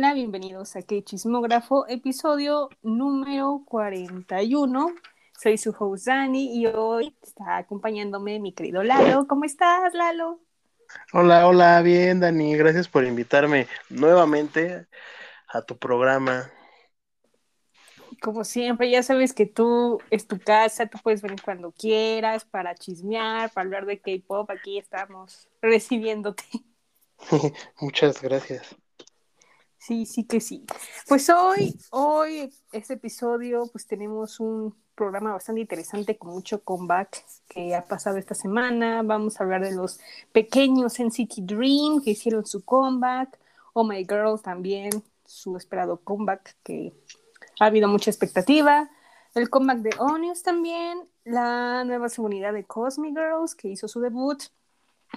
Hola, bienvenidos a K Chismógrafo, episodio número 41. Soy su host Dani y hoy está acompañándome mi querido Lalo. ¿Cómo estás, Lalo? Hola, hola, bien, Dani. Gracias por invitarme nuevamente a tu programa. Como siempre, ya sabes que tú es tu casa, tú puedes venir cuando quieras para chismear, para hablar de K-pop. Aquí estamos recibiéndote. Muchas gracias. Sí, sí que sí. Pues hoy, hoy, este episodio, pues tenemos un programa bastante interesante con mucho comeback que ha pasado esta semana. Vamos a hablar de los pequeños City Dream que hicieron su comeback. Oh My Girl también, su esperado comeback que ha habido mucha expectativa. El comeback de Onions también. La nueva seguridad de Cosmic Girls que hizo su debut.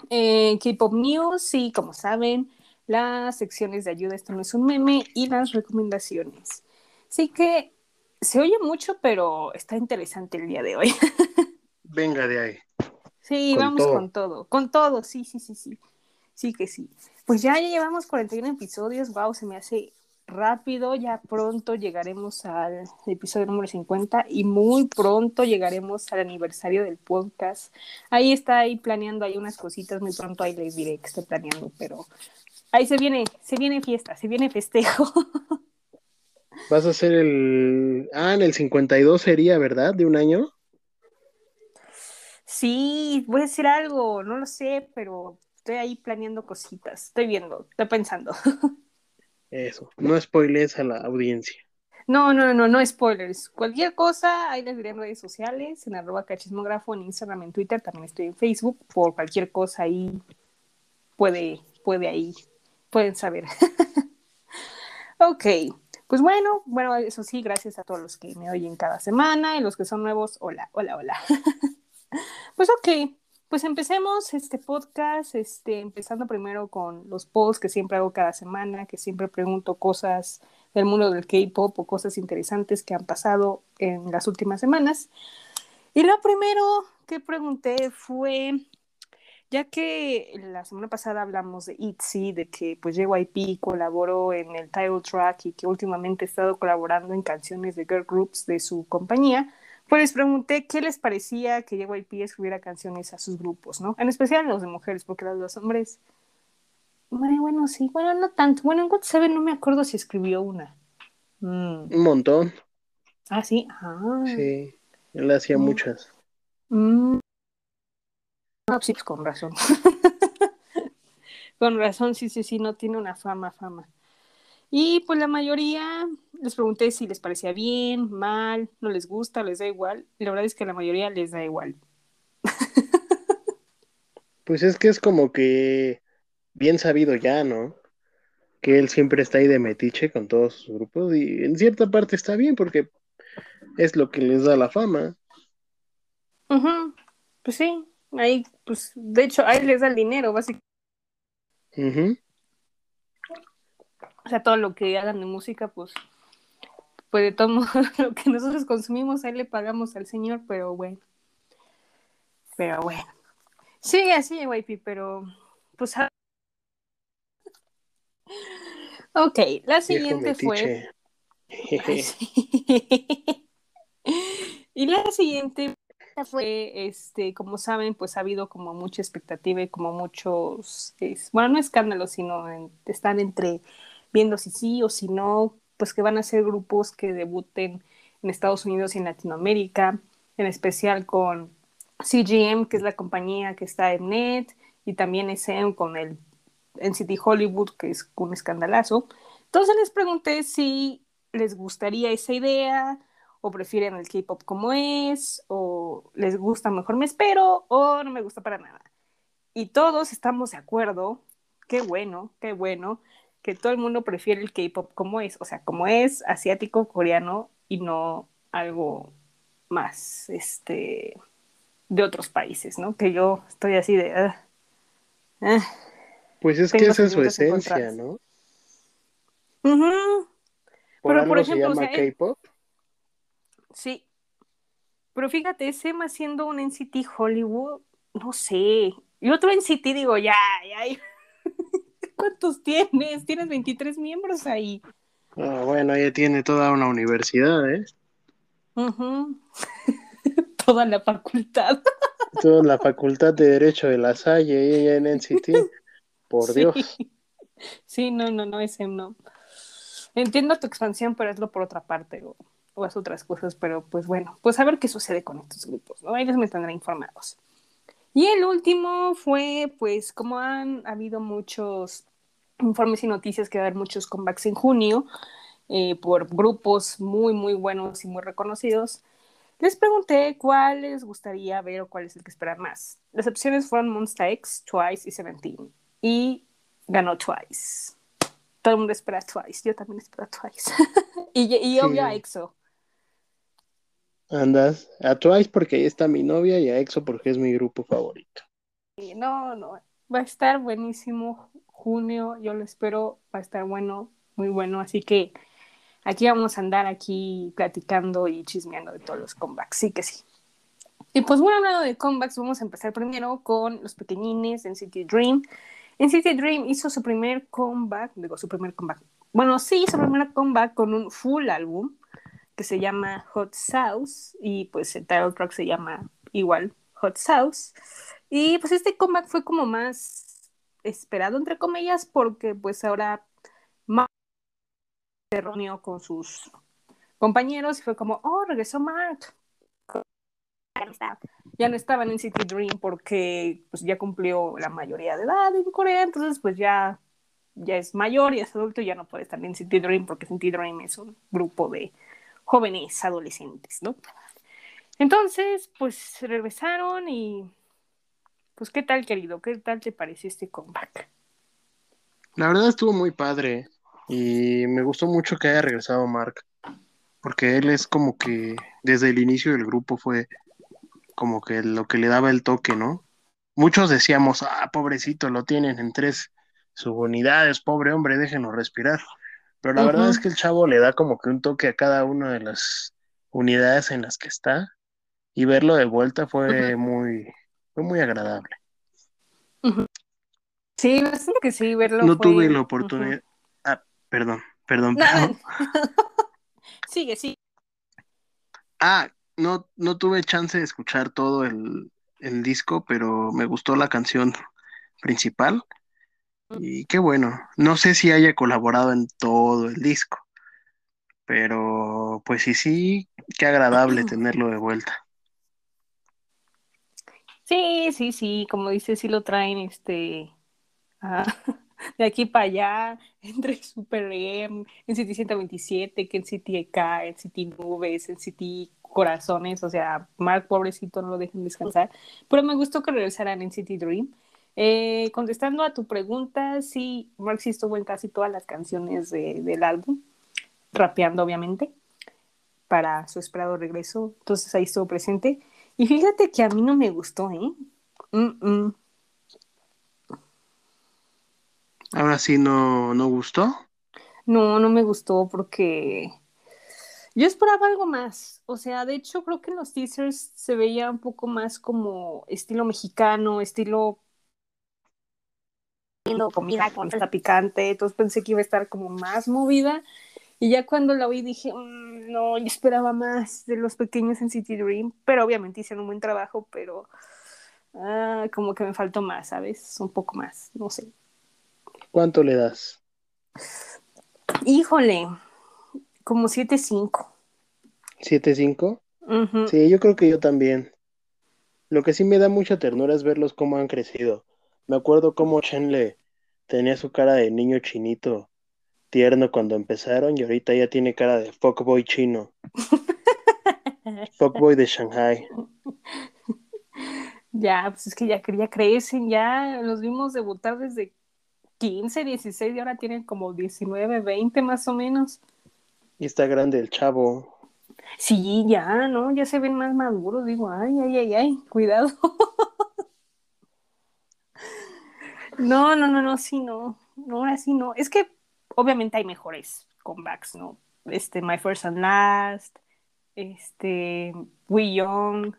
Eh, K-Pop News y como saben, las secciones de ayuda, esto no es un meme, y las recomendaciones. Así que se oye mucho, pero está interesante el día de hoy. Venga de ahí. Sí, vamos con todo, con todo, sí, sí, sí, sí. Sí que sí. Pues ya, ya llevamos 41 episodios, wow, se me hace rápido, ya pronto llegaremos al episodio número 50 y muy pronto llegaremos al aniversario del podcast. Ahí está ahí planeando, hay unas cositas, muy pronto ahí les diré que estoy planeando, pero Ahí se viene, se viene fiesta, se viene festejo. Vas a hacer el. Ah, en el 52 sería, ¿verdad? De un año. Sí, voy a decir algo, no lo sé, pero estoy ahí planeando cositas. Estoy viendo, estoy pensando. Eso, no spoiles a la audiencia. No, no, no, no spoilers. Cualquier cosa, ahí les diré en redes sociales, en arroba cachismógrafo, en Instagram, en Twitter, también estoy en Facebook. Por cualquier cosa ahí puede, puede ahí pueden saber. ok, pues bueno, bueno, eso sí, gracias a todos los que me oyen cada semana y los que son nuevos, hola, hola, hola. pues ok, pues empecemos este podcast, este, empezando primero con los polls que siempre hago cada semana, que siempre pregunto cosas del mundo del K-pop o cosas interesantes que han pasado en las últimas semanas. Y lo primero que pregunté fue ya que la semana pasada hablamos de ITZY, de que pues JYP colaboró en el title track y que últimamente ha estado colaborando en canciones de girl groups de su compañía, pues les pregunté qué les parecía que JYP escribiera canciones a sus grupos, ¿no? En especial los de mujeres, porque las de los hombres... Bueno, bueno, sí, bueno, no tanto. Bueno, en God Seven no me acuerdo si escribió una. Mm. Un montón. Ah, sí. Ah. Sí, él hacía mm. muchas. Mm. No, sí, pues con razón. con razón, sí, sí, sí, no tiene una fama, fama. Y pues la mayoría les pregunté si les parecía bien, mal, no les gusta, les da igual. Y la verdad es que la mayoría les da igual. pues es que es como que bien sabido ya, ¿no? Que él siempre está ahí de metiche con todos sus grupos y en cierta parte está bien porque es lo que les da la fama. Pues sí, Ahí, pues, de hecho, ahí les da el dinero, básicamente. O sea, todo lo que hagan de música, pues, pues de todo lo que nosotros consumimos, ahí le pagamos al señor, pero bueno. Pero bueno. Sigue así, YP, pero, pues, Ok, la siguiente fue. y la siguiente este, como saben, pues ha habido como mucha expectativa y como muchos, bueno, no escándalos, sino están entre viendo si sí o si no, pues que van a ser grupos que debuten en Estados Unidos y en Latinoamérica, en especial con CGM, que es la compañía que está en Net, y también SM con el NCT Hollywood, que es un escandalazo. Entonces les pregunté si les gustaría esa idea, o prefieren el K-pop como es, o les gusta mejor me espero, o no me gusta para nada. Y todos estamos de acuerdo, qué bueno, qué bueno, que todo el mundo prefiere el K-pop como es, o sea, como es asiático, coreano y no algo más, este, de otros países, ¿no? Que yo estoy así de... Ah, ah, pues es que esa es su esencia, ¿no? Pero por ejemplo, se llama K-pop. Sí. Pero fíjate, ese más siendo un NCT Hollywood, no sé. Y otro NCT digo, ya, ya. ¿Cuántos tienes? Tienes 23 miembros ahí. Ah, bueno, ella tiene toda una universidad, ¿eh? toda la facultad. Toda la facultad de Derecho de la Salle, ella en NCT. Por Dios. Sí, no, no, no, ese no. Entiendo tu expansión, pero hazlo por otra parte o, o haz otras cosas, pero pues bueno, pues a ver qué sucede con estos grupos, ¿no? Ellos me tendrán informados. Y el último fue, pues, como han habido muchos informes y noticias que va a haber muchos comebacks en junio eh, por grupos muy, muy buenos y muy reconocidos, les pregunté cuál les gustaría ver o cuál es el que esperar más. Las opciones fueron Monster X, Twice y Seventeen. Y ganó Twice. Todo el mundo espera Twice. Yo también espero Twice. y, y obvio a EXO. Andas a Twice porque ahí está mi novia y a EXO porque es mi grupo favorito. No, no, va a estar buenísimo junio, yo lo espero, va a estar bueno, muy bueno, así que aquí vamos a andar aquí platicando y chismeando de todos los comebacks, sí que sí. Y pues bueno, hablando de comebacks, vamos a empezar primero con los pequeñines en City Dream. En City Dream hizo su primer comeback, digo su primer comeback, bueno, sí, su primer comeback con un full álbum, que se llama Hot Sauce y pues el title track se llama igual Hot Sauce. Y pues este comeback fue como más esperado entre comillas porque pues ahora Mark se reunió con sus compañeros y fue como, oh, regresó Mark. Ya no estaban en City Dream porque pues ya cumplió la mayoría de edad en Corea, entonces pues ya, ya es mayor y es adulto y ya no puede estar en City Dream porque City Dream es un grupo de jóvenes adolescentes, ¿no? Entonces, pues regresaron y pues qué tal, querido, qué tal te pareció este comeback. La verdad estuvo muy padre y me gustó mucho que haya regresado Mark, porque él es como que desde el inicio del grupo fue como que lo que le daba el toque, ¿no? Muchos decíamos, ah, pobrecito, lo tienen en tres subunidades, pobre hombre, déjenlo respirar. Pero la verdad es que el chavo le da como que un toque a cada una de las unidades en las que está y verlo de vuelta fue muy fue muy agradable. Sí, bastante que sí, verlo. No tuve la oportunidad. Ah, perdón, perdón, perdón. sigue, sí. Ah, no, no tuve chance de escuchar todo el, el disco, pero me gustó la canción principal. Y qué bueno. No sé si haya colaborado en todo el disco, pero pues sí, sí, qué agradable tenerlo de vuelta. Sí, sí, sí, como dice, sí lo traen este de aquí para allá, entre Super M, en City 127, que en City EK, en City Nubes, en City Corazones, o sea, Mark, pobrecito, no lo dejen descansar. Pero me gustó que regresaran en City Dream. Eh, contestando a tu pregunta, sí, Mark sí estuvo en casi todas las canciones del álbum, rapeando obviamente, para su esperado regreso, entonces ahí estuvo presente. Y fíjate que a mí no me gustó, ¿eh? Ahora sí no, no gustó. No, no me gustó porque yo esperaba algo más. O sea, de hecho creo que en los teasers se veía un poco más como estilo mexicano, estilo comida con esta picante, entonces pensé que iba a estar como más movida. Y ya cuando la oí dije, mm, no, yo esperaba más de los pequeños en City Dream, pero obviamente hicieron un buen trabajo, pero ah, como que me faltó más, ¿sabes? Un poco más, no sé. ¿Cuánto le das? Híjole, como 7.5. ¿7.5? Sí, yo creo que yo también. Lo que sí me da mucha ternura es verlos cómo han crecido. Me acuerdo cómo Chen tenía su cara de niño chinito tierno cuando empezaron y ahorita ya tiene cara de fuckboy chino. fuckboy de Shanghai. Ya, pues es que ya, ya crecen, ya los vimos debutar desde 15, 16 y ahora tienen como 19, 20 más o menos. Y está grande el chavo. Sí, ya, ¿no? Ya se ven más maduros. Digo, ay, ay, ay, ay, cuidado. No, no, no, no, sí, no. No, ahora sí no. Es que obviamente hay mejores comebacks, ¿no? Este, My First and Last, este, We Young,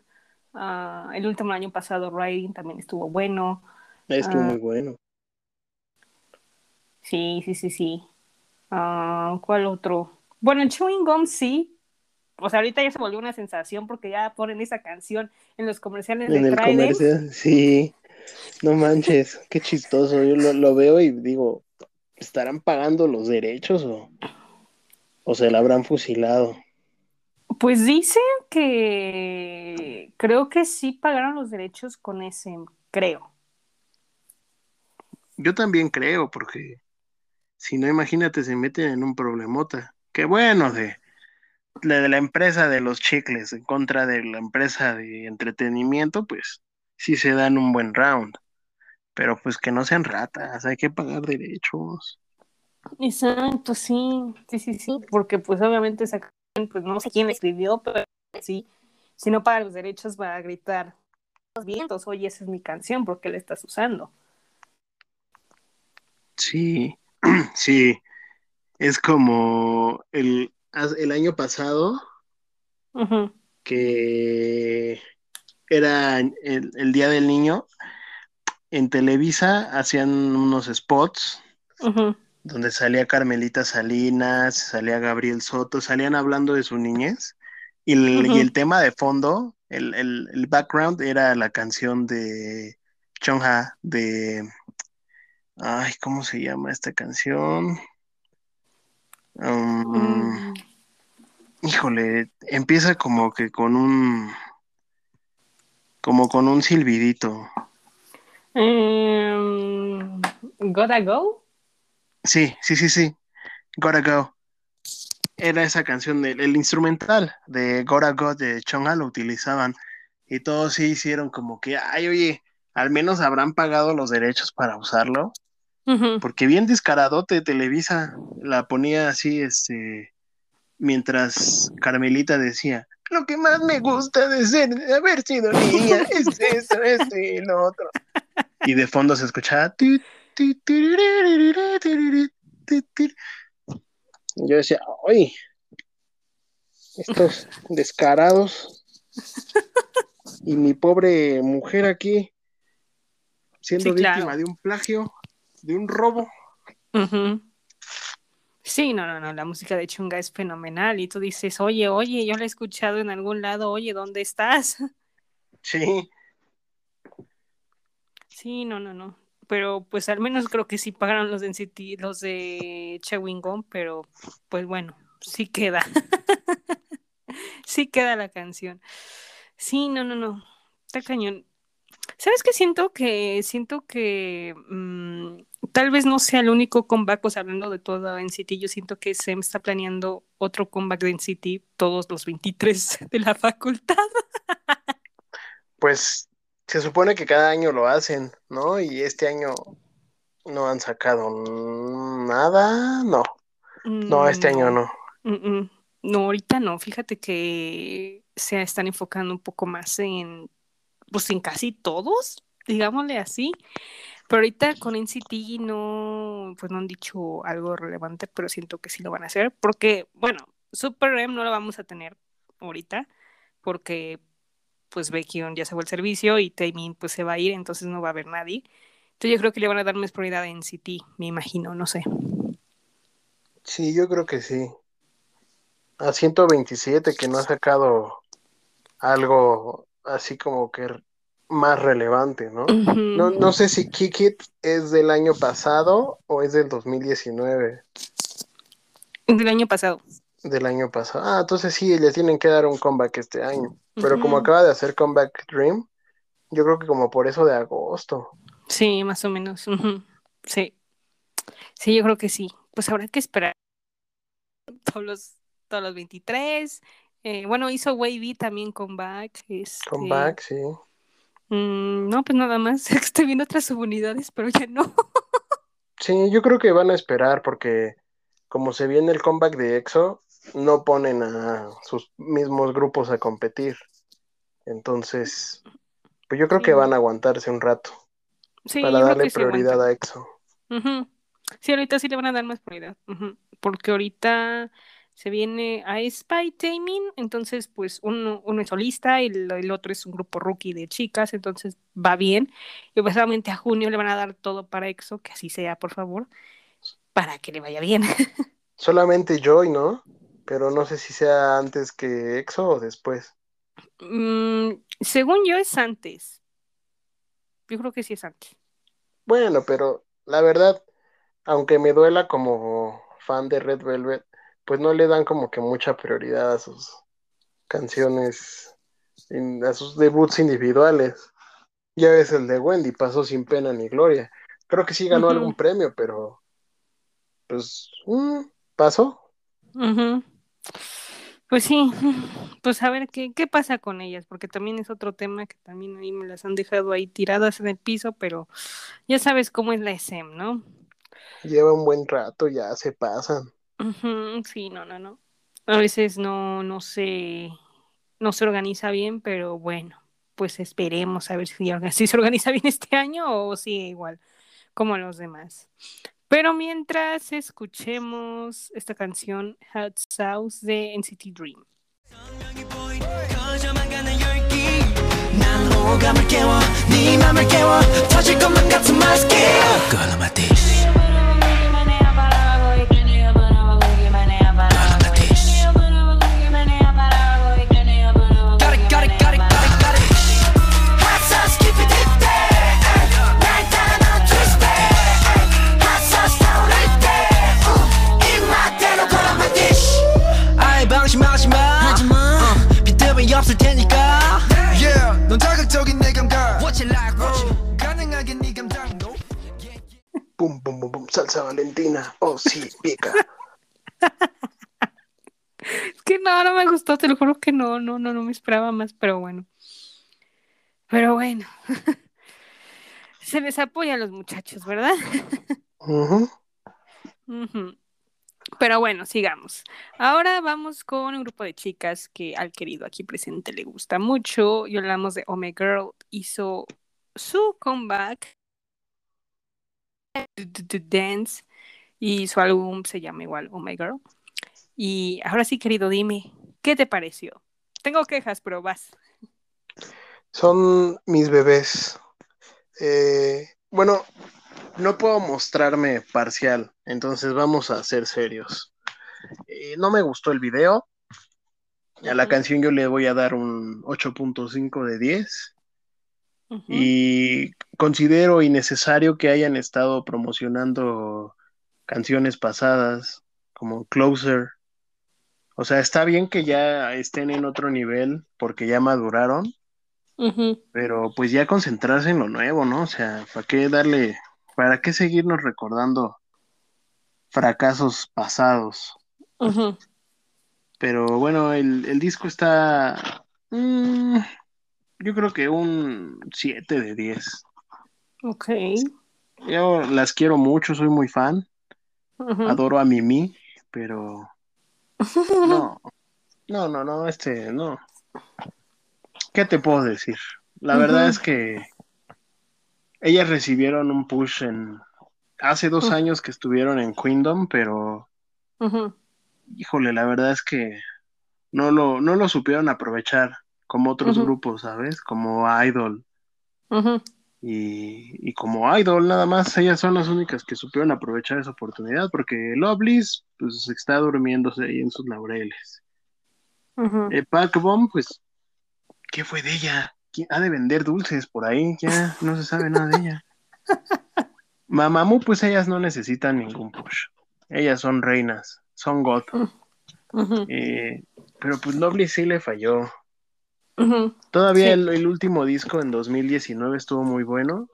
uh, el último año pasado, Riding también estuvo bueno. Estuvo uh, muy bueno. Sí, sí, sí, sí. Ah, ¿Cuál otro? Bueno, el Chewing Gum sí. O sea, ahorita ya se volvió una sensación porque ya ponen esa canción en los comerciales En de el comercial, sí. No manches, qué chistoso. Yo lo, lo veo y digo, ¿estarán pagando los derechos o, o se la habrán fusilado? Pues dicen que creo que sí pagaron los derechos con ese, creo. Yo también creo, porque si no, imagínate, se meten en un problemota. Qué bueno de, de, de la empresa de los chicles en contra de la empresa de entretenimiento, pues sí se dan un buen round. Pero pues que no sean ratas, hay que pagar derechos. Exacto, sí, sí, sí, sí, porque pues obviamente esa pues no sé quién escribió, pero sí, si no paga los derechos va a gritar los vientos, oye, esa es mi canción, ¿por qué la estás usando? Sí, sí, es como el, el año pasado que era el, el Día del Niño, en Televisa hacían unos spots donde salía Carmelita Salinas, salía Gabriel Soto, salían hablando de su niñez y el, y el tema de fondo, el, el, el background era la canción de Chonha de, ay, ¿cómo se llama esta canción? Um, Mm, híjole, empieza como que con un, como con un silbidito. em, Gotta Go. Sí, sí, sí, sí, Gotta Go. Era esa canción, del el instrumental de Gotta Go de Chonga lo utilizaban y todos sí hicieron como que, ay, oye, al menos habrán pagado los derechos para usarlo, porque bien descaradote Televisa la ponía así, este, mientras Carmelita decía, lo que más me gusta de ser, de haber sido niña, es eso, esto y lo otro. Y de fondo se escuchaba. Yo decía, oye, estos descarados y mi pobre mujer aquí siendo Sí, claro. víctima de un plagio, de un robo. Ujú. Sí, no, no, no, la música de Chunga es fenomenal y tú dices, oye, oye, yo la he escuchado en algún lado, oye, ¿dónde estás? Sí, Sí, no, no, no. Pero pues al menos creo que sí pagaron los de NCT, los de Chewing Gum, pero pues bueno, sí queda. sí queda la canción. Sí, no, no, no. Está cañón. ¿Sabes qué siento? Que siento que mm, tal vez no sea el único comeback, pues hablando de todo NCT, yo siento que Sem está planeando otro comeback de NCT todos los 23 de la facultad. pues se supone que cada año lo hacen, ¿no? Y este año no han sacado nada, no. No, este año no. Mm, mm. No, ahorita no. Fíjate que se están enfocando un poco más en, pues en casi todos, digámosle así. Pero ahorita con NCT no, pues no han dicho algo relevante, pero siento que sí lo van a hacer. Porque, bueno, Super M no lo vamos a tener ahorita, porque pues Baekhyun ya se fue el servicio y Taemin pues se va a ir, entonces no va a haber nadie. Entonces yo creo que le van a dar más prioridad a NCT, me imagino, no sé. Sí, yo creo que sí. A 127 que no ha sacado algo así como que más relevante, ¿no? No, no sé si Kick It es del año pasado o es del 2019, Del año pasado. del año pasado. Ah, entonces sí, le tienen que dar un comeback este año. Pero como acaba de hacer comeback Dream, yo creo que como por eso de agosto. Sí, más o menos. Sí. Sí, yo creo que sí. Pues habrá que esperar todos los, todos los 23. Eh, bueno, hizo Wavy también comeback. Este, Comeback, sí. mm, no, pues nada más. Estoy viendo otras subunidades, pero ya no. Sí, yo creo que van a esperar porque como se viene el comeback de EXO, no ponen a sus mismos grupos a competir. Entonces, pues yo creo Sí. que van a aguantarse un rato Sí, para darle prioridad a EXO. Sí, ahorita sí le van a dar más prioridad. Porque ahorita se viene a Spy Taming, entonces pues uno, uno es solista y el, el otro es un grupo rookie de chicas, entonces va bien. Y pues solamente a junio le van a dar todo para EXO, que así sea, por favor. para que le vaya bien. Solamente Joy, ¿no? Pero no sé si sea antes que EXO o después. Mm, según yo es antes. Yo creo que sí es antes. Bueno, pero la verdad, aunque me duela como fan de Red Velvet, pues no le dan como que mucha prioridad a sus canciones, a sus debuts individuales. Ya ves el de Wendy, pasó sin pena ni gloria. Creo que sí ganó algún premio, pero pues mm, pasó. Pues sí, pues a ver qué, qué pasa con ellas, porque también es otro tema que también ahí me las han dejado ahí tiradas en el piso, pero ya sabes cómo es la SM, ¿no? Lleva un buen rato, ya se pasan. Sí, no, no, no. A veces no, no se, no se organiza bien, pero bueno, pues esperemos a ver si, se organiza bien este año o sigue igual como los demás. Pero mientras escuchemos esta canción Hot Sauce de NCT Dream. Pum, pum, pum, pum, salsa valentina. Oh, sí, pica. es que no, no me gustó, te lo juro que no, no, no, no me esperaba más, pero bueno. Pero bueno. Se les apoya a los muchachos, ¿verdad? Pero bueno, sigamos. Ahora vamos con un grupo de chicas que al querido aquí presente le gusta mucho. Y hablamos de Ome Girl. Hizo su comeback Dance y su álbum se llama igual Oh My Girl. Y ahora sí, querido, dime, ¿qué te pareció? Tengo quejas, pero vas. Son mis bebés. Eh, bueno, no puedo mostrarme parcial, entonces vamos a ser serios. Eh, no me gustó el video. A la canción yo le voy a dar un 8.5 de 10. Y considero innecesario que hayan estado promocionando canciones pasadas como Closer. O sea, está bien que ya estén en otro nivel porque ya maduraron, pero pues ya concentrarse en lo nuevo, ¿no? O sea, ¿para qué darle, para qué seguirnos recordando fracasos pasados? Pero bueno, el, disco está... Mm, yo creo que un 7 de 10. Ok. Yo las quiero mucho, soy muy fan. Adoro a Mimi, pero no, no, no, no, este, no. ¿Qué te puedo decir? La verdad es que ellas recibieron un push en hace dos años que estuvieron en Queendom, pero híjole, la verdad es que no lo, no lo supieron aprovechar como otros grupos, ¿sabes? Como Idol. y, y, como Idol, nada más, ellas son las únicas que supieron aprovechar esa oportunidad, porque Loveless, pues, está durmiéndose ahí en sus laureles. Eh, Pac Bomb, pues, ¿qué fue de ella? Ha de vender dulces por ahí, ya no se sabe nada de ella. Mamamoo, pues ellas no necesitan ningún push. Ellas son reinas, son God. Eh, pero pues Lovely sí le falló. Todavía el, último disco en 2019 estuvo muy bueno,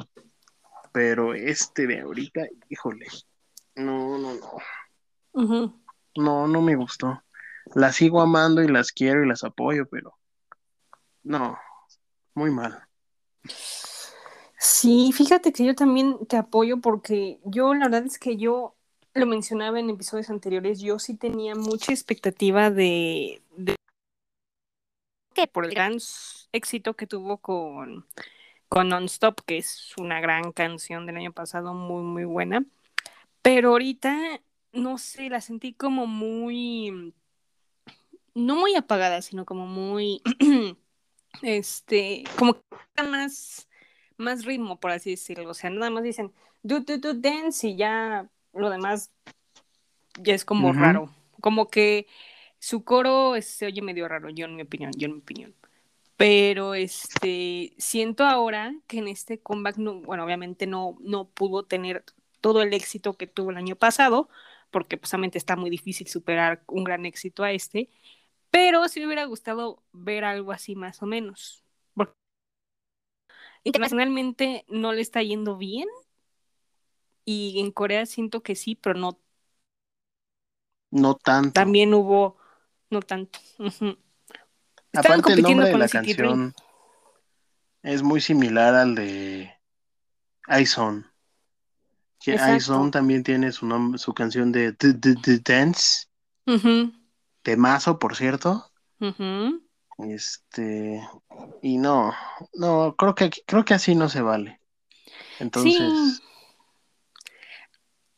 pero este de ahorita, híjole, no, no, no. No, no me gustó. Las sigo amando y las quiero y las apoyo, pero no, muy mal. Sí, fíjate que yo también te apoyo porque yo la verdad es que yo lo mencionaba en episodios anteriores, yo sí tenía mucha expectativa de que por el gran éxito que tuvo con, con Non-Stop, que es una gran canción del año pasado, muy, muy buena. Pero ahorita, no sé, la sentí como muy, no muy apagada, sino como muy, este, como que más, más ritmo, por así decirlo. O sea, nada más dicen, do, do, do, dance y ya lo demás ya es como raro. Como que su coro se oye medio raro, yo en mi opinión, yo en mi opinión. Pero este, siento ahora que en este comeback, no, bueno, obviamente no, no pudo tener todo el éxito que tuvo el año pasado, porque precisamente está muy difícil superar un gran éxito a este, pero sí me hubiera gustado ver algo así más o menos. Porque internacionalmente no le está yendo bien y en Corea siento que sí, pero no. No tanto. También hubo, no tanto. Aparte el nombre de la canción es muy similar al de iZone. iZone también tiene su nombre, su canción de The, Dance. Temazo, por cierto. Este, y no, no, creo que creo que así no se vale. Entonces.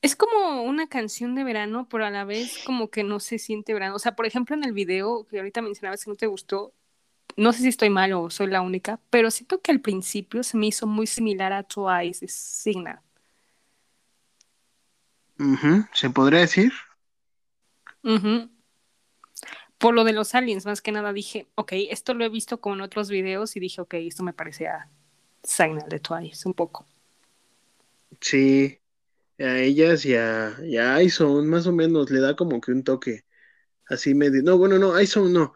Es como una canción de verano, pero a la vez como que no se siente verano. O sea, por ejemplo, en el video que ahorita mencionabas que no te gustó, no sé si estoy mal o soy la única, pero siento que al principio se me hizo muy similar a Twice, Signal. ¿Se podría decir? Por lo de los aliens, más que nada dije, ok, esto lo he visto con otros videos y dije, ok, esto me parece a Signal de Twice, un poco. Sí, a ellas y a, y a más o menos, le da como que un toque así medio. No, bueno, no, Ison no,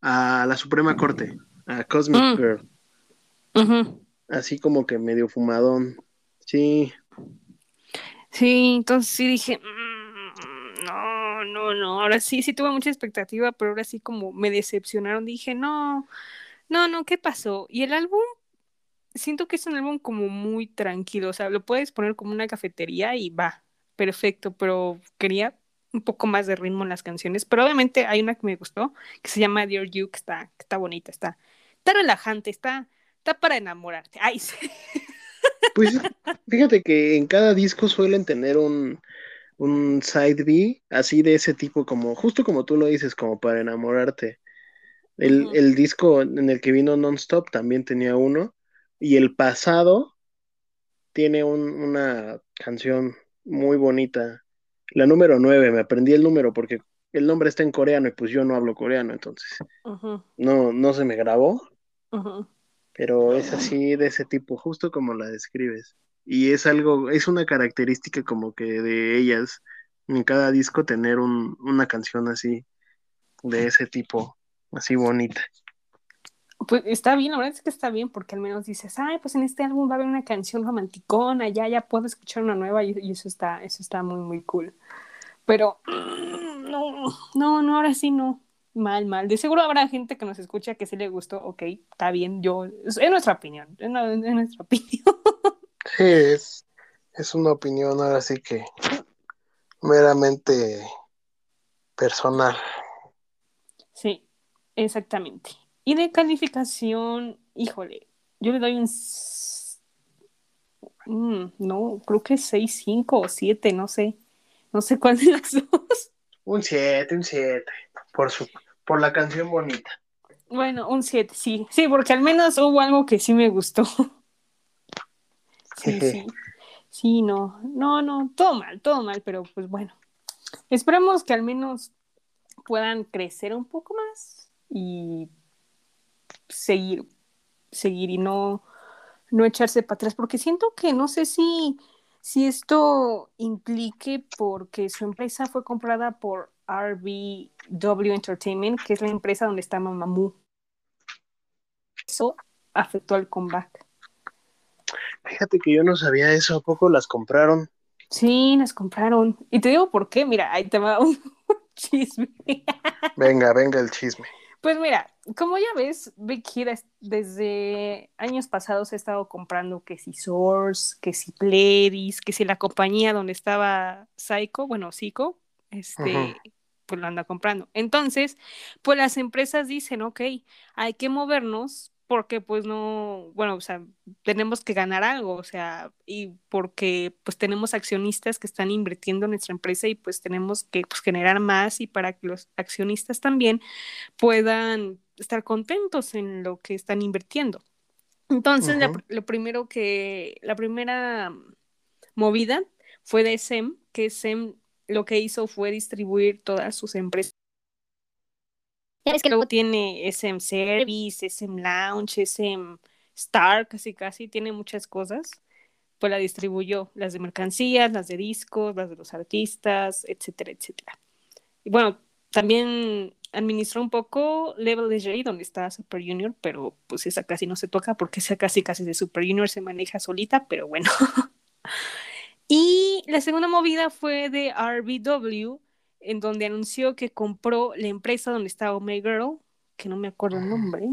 a la Suprema Corte, a Cosmic mm. Girl. Así como que medio fumadón. Sí. Sí, entonces sí dije, mm, no, no, no, ahora sí, sí tuve mucha expectativa, pero ahora sí como me decepcionaron, dije, no, no, no, ¿qué pasó? Y el álbum siento que es un álbum como muy tranquilo, o sea, lo puedes poner como una cafetería y va, perfecto, pero quería un poco más de ritmo en las canciones, pero obviamente hay una que me gustó, que se llama Dear You, que está, está bonita, está, está relajante, está, está para enamorarte. Ay, Pues fíjate que en cada disco suelen tener un, un side B, así de ese tipo, como, justo como tú lo dices, como para enamorarte. El, el disco en el que vino Nonstop también tenía uno, y el pasado tiene una canción muy bonita. La número 9, me aprendí el número porque el nombre está en coreano y pues yo no hablo coreano, entonces no, no se me grabó. Pero es así de ese tipo, justo como la describes. Y es algo, es una característica como que de ellas, en cada disco tener un, una canción así, de ese tipo, así bonita. Pues está bien, la verdad es que está bien, porque al menos dices, ay, pues en este álbum va a haber una canción romanticona, ya, ya puedo escuchar una nueva, y, eso está, eso está muy, muy cool. Pero mm, no, no, no, ahora sí no. Mal, mal. De seguro habrá gente que nos escucha que sí le gustó, ok, está bien, yo, es, nuestra opinión, es, nuestra opinión. Sí, es, es una opinión ahora sí que meramente personal. Sí, exactamente. Y de calificación, híjole, yo le doy un... Mm, no, creo que 6, 5 o 7, no sé. No sé cuál de las dos. Un 7, un 7. Por, su, por la canción bonita. Bueno, un 7, sí. Sí, porque al menos hubo algo que sí me gustó. Sí, sí. Sí, no. No, no. Todo mal, todo mal, pero pues bueno. Esperemos que al menos puedan crecer un poco más y seguir, seguir y no, no echarse para atrás, porque siento que no sé si, si esto implique porque su empresa fue comprada por RBW Entertainment, que es la empresa donde está Mamamoo. Eso afectó al comeback. Fíjate que yo no sabía eso, ¿a poco las compraron? Sí, las compraron. Y te digo por qué, mira, ahí te va un chisme. venga, venga el chisme. Pues mira, como ya ves, Big Hit desde años pasados ha estado comprando que si Source, que si Pledis, que si la compañía donde estaba Psycho, bueno, Psycho, este, pues lo anda comprando. Entonces, pues las empresas dicen, ok, hay que movernos porque pues no, bueno, o sea, tenemos que ganar algo, o sea, y porque pues tenemos accionistas que están invirtiendo en nuestra empresa y pues tenemos que pues, generar más y para que los accionistas también puedan estar contentos en lo que están invirtiendo. Entonces, lo primero que, la primera movida fue de SEM que Sem lo que hizo fue distribuir todas sus empresas. Ya ves que luego tiene SM Service, SM Lounge, SM Star, casi casi, tiene muchas cosas. Pues la distribuyó, las de mercancías, las de discos, las de los artistas, etcétera, etcétera. Y bueno, también administró un poco Level J, donde está Super Junior, pero pues esa casi no se toca porque esa casi casi de Super Junior se maneja solita, pero bueno. y la segunda movida fue de RBW, en donde anunció que compró la empresa donde estaba Oh My Girl, que no me acuerdo el nombre,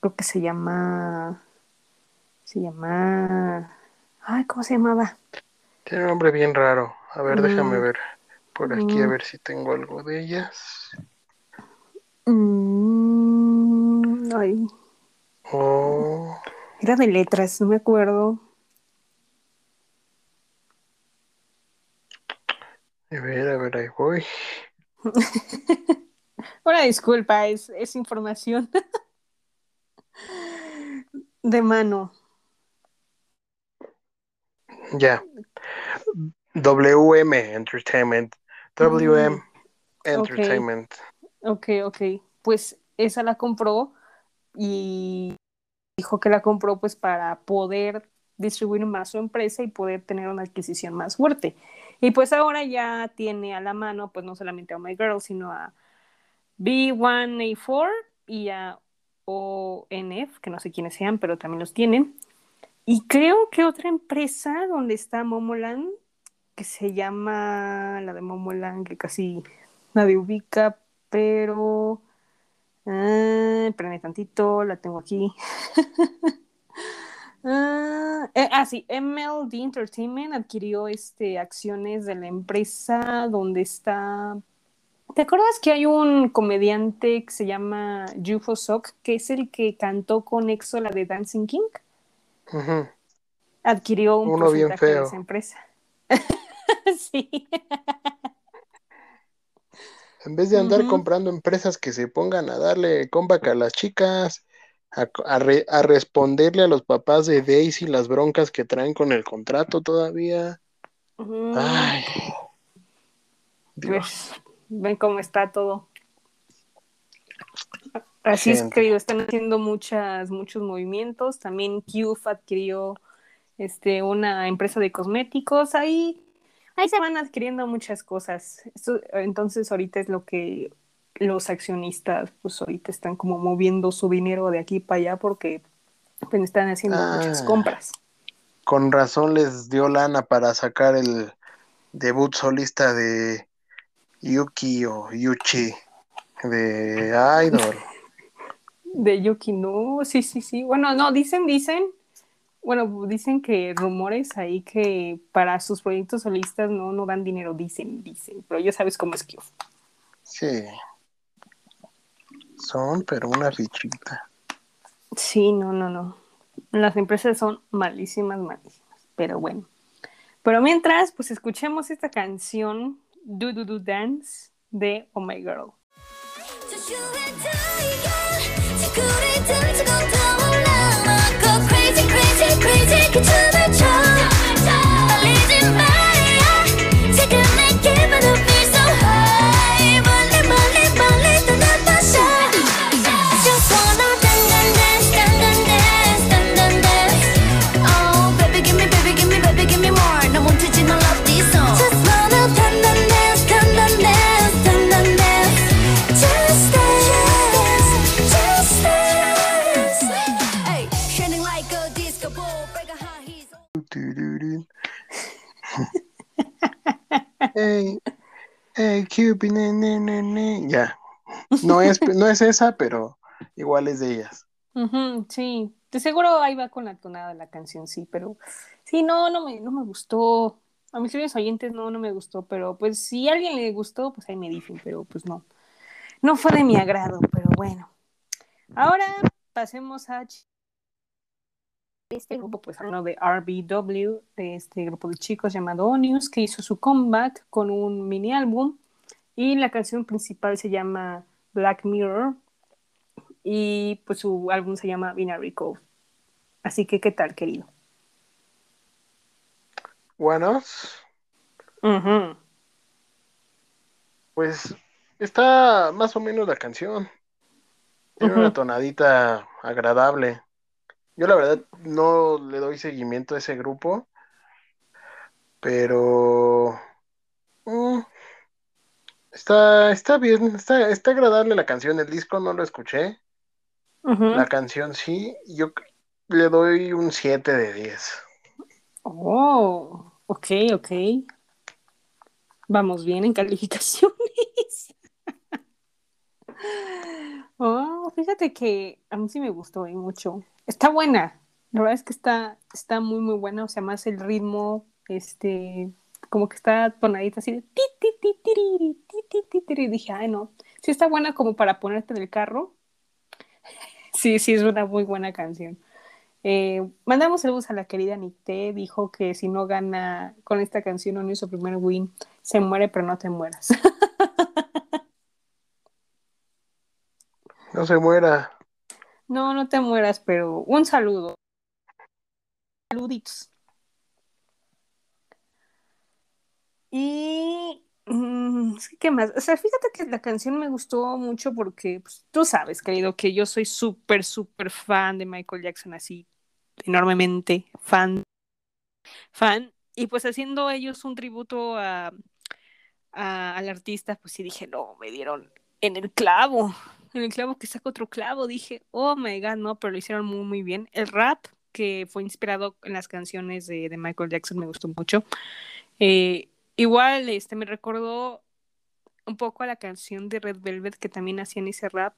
creo que se llama, se llama, ay, ¿cómo se llamaba? Tiene un nombre bien raro. A ver, déjame Mm. ver por aquí a Mm. ver si tengo algo de ellas. Mm, ay, Oh, era de letras, no me acuerdo. A ver, a ver, ahí voy. Una disculpa, es, es información de mano. Ya. WM Entertainment. WM Mm, Entertainment. Ok, ok. Pues esa la compró y dijo que la compró pues para poder distribuir más su empresa y poder tener una adquisición más fuerte. Y pues ahora ya tiene a la mano pues no solamente a My Girl, sino a B1A4 y a ONF, que no sé quiénes sean, pero también los tienen. Y creo que otra empresa donde está Momoland, que se llama la de Momoland, que casi nadie ubica, pero... Ah, tantito, la tengo aquí. ah, eh, ah, sí, MLD Entertainment adquirió este, acciones de la empresa donde está... ¿Te acuerdas que hay un comediante que se llama Jufo Sok, que es el que cantó con EXO la de Dancing King? Adquirió un Uno bien de esa empresa. sí. En vez de andar comprando empresas que se pongan a darle comeback a las chicas, a, a re- a responderle a los papás de Daisy las broncas que traen con el contrato todavía. Ujú. Ay, Dios. Pues, ven cómo está todo. Así es, querido, están haciendo muchas, muchos movimientos. También Qf adquirió este, una empresa de cosméticos. Ahí, ahí se van adquiriendo muchas cosas. Esto, entonces, ahorita es lo que los accionistas, pues ahorita están como moviendo su dinero de aquí para allá porque pues, están haciendo Ah. muchas compras. Con razón les dio lana para sacar el debut solista de Yuki o Yuchi de Idol. De Yuki, no, sí, sí, sí. Bueno, no, dicen, dicen, bueno, dicen que rumores ahí que para sus proyectos solistas no, no dan dinero, dicen, dicen, pero ya sabes cómo es que. Sí. Son, pero una fichita. Sí, no, no, no. Las empresas son malísimas, malísimas, pero bueno. Pero mientras, pues escuchemos esta canción, Do Do Do Dance, de Oh My Girl. Hey, Cupid, ne, ne, ne, ne. Ya. No es, no es esa, pero igual es de ellas. Sí, de seguro ahí va con la tonada de la canción, sí, pero sí, no, no me, no me gustó. A mis queridos oyentes no, no me gustó, pero pues si a alguien le gustó, pues ahí me dicen, pero pues no. No fue de mi agrado, pero bueno. Ahora pasemos a este grupo, pues uno de RBW, de este grupo de chicos llamado Onius, que hizo su comeback con un mini álbum y la canción principal se llama Black Mirror y pues su álbum se llama Binary Code. Así que, ¿qué tal, querido? Buenos. Ujú. Pues está más o menos la canción. Tiene una tonadita agradable. Yo la verdad no le doy seguimiento a ese grupo, pero mm, está, está bien, está, está agradable la canción. El disco no lo escuché, la canción sí. Yo le doy un 7 de 10. Oh, ok, ok. Vamos bien en calificaciones. Oh, fíjate que a mí sí me gustó y mucho. Está buena. La verdad es que está, está muy, muy buena. O sea, más el ritmo, este, como que está tonadita así de ti, ti, ti, ti, ti, ti. Dije, ay, no. Sí está buena como para ponerte en el carro. Sí, sí, es una muy buena canción. Eh, mandamos saludos a la querida Nicté. Dijo que si no gana con esta canción o no su primer win, se muere, pero no te mueras. No se muera. No, no te mueras, pero un saludo. Saluditos. Y. mm, ¿Qué más? O sea, fíjate que la canción me gustó mucho porque pues, tú sabes, querido, que yo soy súper, súper fan de Michael Jackson, así enormemente fan. Fan. Y pues haciendo ellos un tributo a- al artista, pues sí dije, no, me dieron en el clavo. En el clavo que saca otro clavo. Dije, oh my god, no, pero lo hicieron muy, muy bien. El rap que fue inspirado en las canciones de, de Michael Jackson me gustó mucho. Eh, igual, este, me recordó un poco a la canción de Red Velvet que también hacían ese rap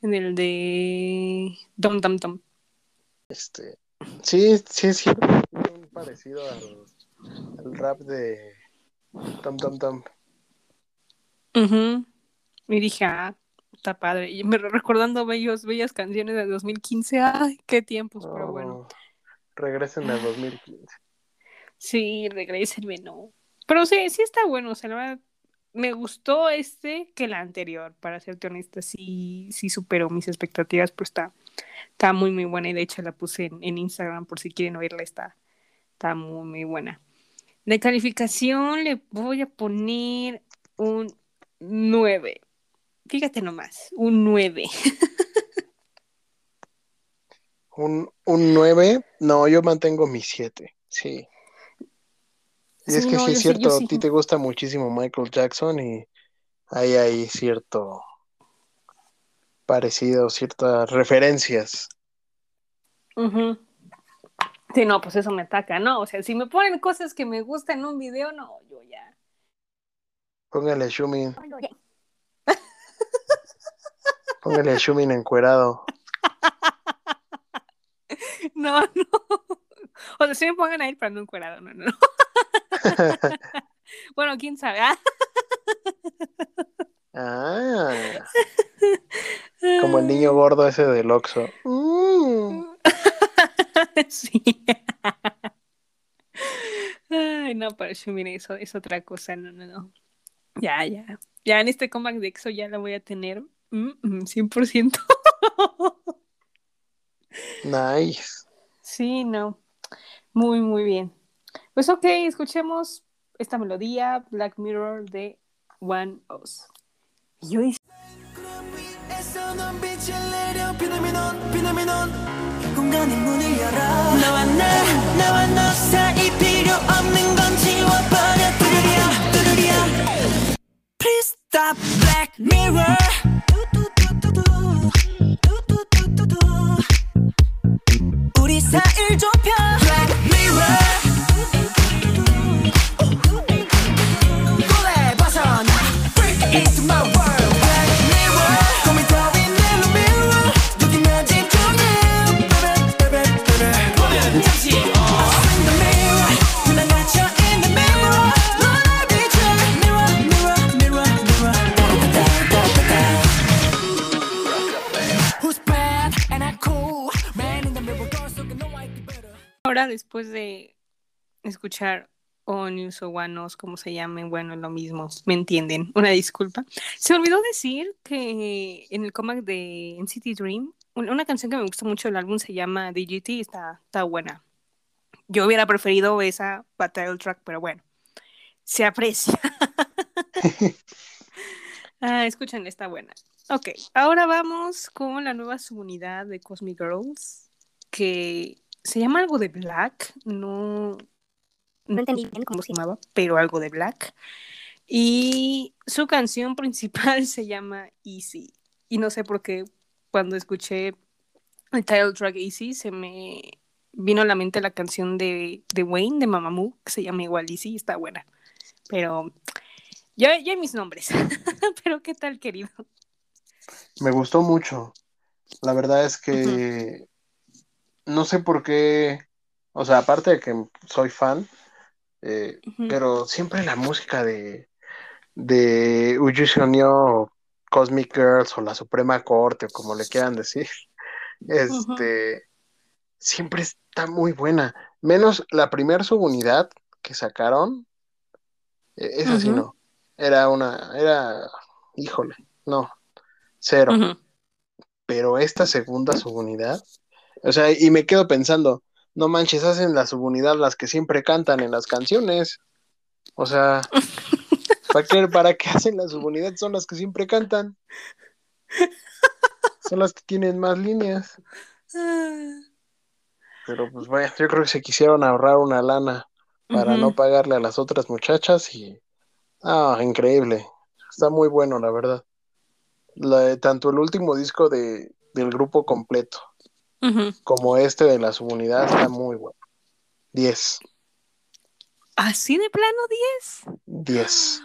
en el de Dum Dum Dum. Este, sí, sí. Tiene un parecido al, al rap de Tom Tom Tom. Ujú. Y dije, ah, está padre. Y me recordando bellos, bellas canciones de 2015. Ay, qué tiempos, pero bueno. Oh, regresen a 2015. Sí, regrésenme, no. Pero sí, sí está bueno. O sea, la verdad, me gustó este que la anterior, para serte honesta. Sí, sí superó mis expectativas, pero está, está muy, muy buena. Y de hecho la puse en, en Instagram por si quieren oírla. Está, está muy, muy buena. De calificación le voy a poner un 9. Fíjate nomás, un 9. Un, un 9, no, yo mantengo mi 7, sí. Y es Sí, que no, sí es cierto, sí. a ti te gusta muchísimo Michael Jackson y hay ahí cierto parecido, ciertas referencias. Ujú. Sí, no, pues eso me ataca, ¿no? O sea, si me ponen cosas que me gustan en un video, no, yo ya. Póngale Shumin, póngale a Shumin encuerado. No, no. O sea, si me pongan a ir para no encuerado, no, no, no. Bueno, quién sabe. Ah. Ah, como el niño gordo ese del Oxxo. Mm. Sí. Ay, no, pero mire, eso es otra cosa, no, no, no. Ya, ya. Ya en este comeback de EXO ya la voy a tener Mm, mm, 100%. nice. Sí, no. Muy, muy bien. Pues ok, escuchemos esta melodía, Black Mirror de One Oz. yo hice... Please stop Black Mirror 우리 사이를 좁혀 Black Mirror 꿀에 벗어나 Freak into my ahora después de escuchar o News o Us, como se llamen, bueno, lo mismo, me entienden, una disculpa. Se olvidó decir que en el comeback de NCT Dream, un- una canción que me gusta mucho del álbum se llama DGT, está, está buena. Yo hubiera preferido esa Battle Track, pero bueno. se aprecia. ah, escuchen, está buena. Ok, ahora vamos con la nueva subunidad de Cosmic Girls, que se llama algo de Black, no, no entendí bien cómo se llamaba, pero algo de Black. Y su canción principal se llama Easy. Y no sé por qué cuando escuché el title track Easy se me vino a la mente la canción de, de Wayne, de Mamamoo, que se llama igual Easy, está buena. Pero ya, ya hay mis nombres. pero ¿qué tal, querido? Me gustó mucho. La verdad es que no sé por qué, o sea, aparte de que soy fan, eh, pero siempre la música de, de Shonyo, Cosmic Girls o la Suprema Corte, o como le quieran decir, este, siempre está muy buena. Menos la primera subunidad que sacaron, eh, esa sí no. Era una, era, híjole, no, cero. Pero esta segunda subunidad, o sea, y me quedo pensando, no manches, hacen la subunidad las que siempre cantan en las canciones. O sea, ¿para qué, para qué hacen la subunidad? Son las que siempre cantan. Son las que tienen más líneas. Pero pues bueno, yo creo que se quisieron ahorrar una lana para no pagarle a las otras muchachas y... Ah, increíble. Está muy bueno, la verdad. La- tanto el último disco de, del grupo completo Como este de la subunidad está muy bueno. 10. ¿Así de plano 10? 10.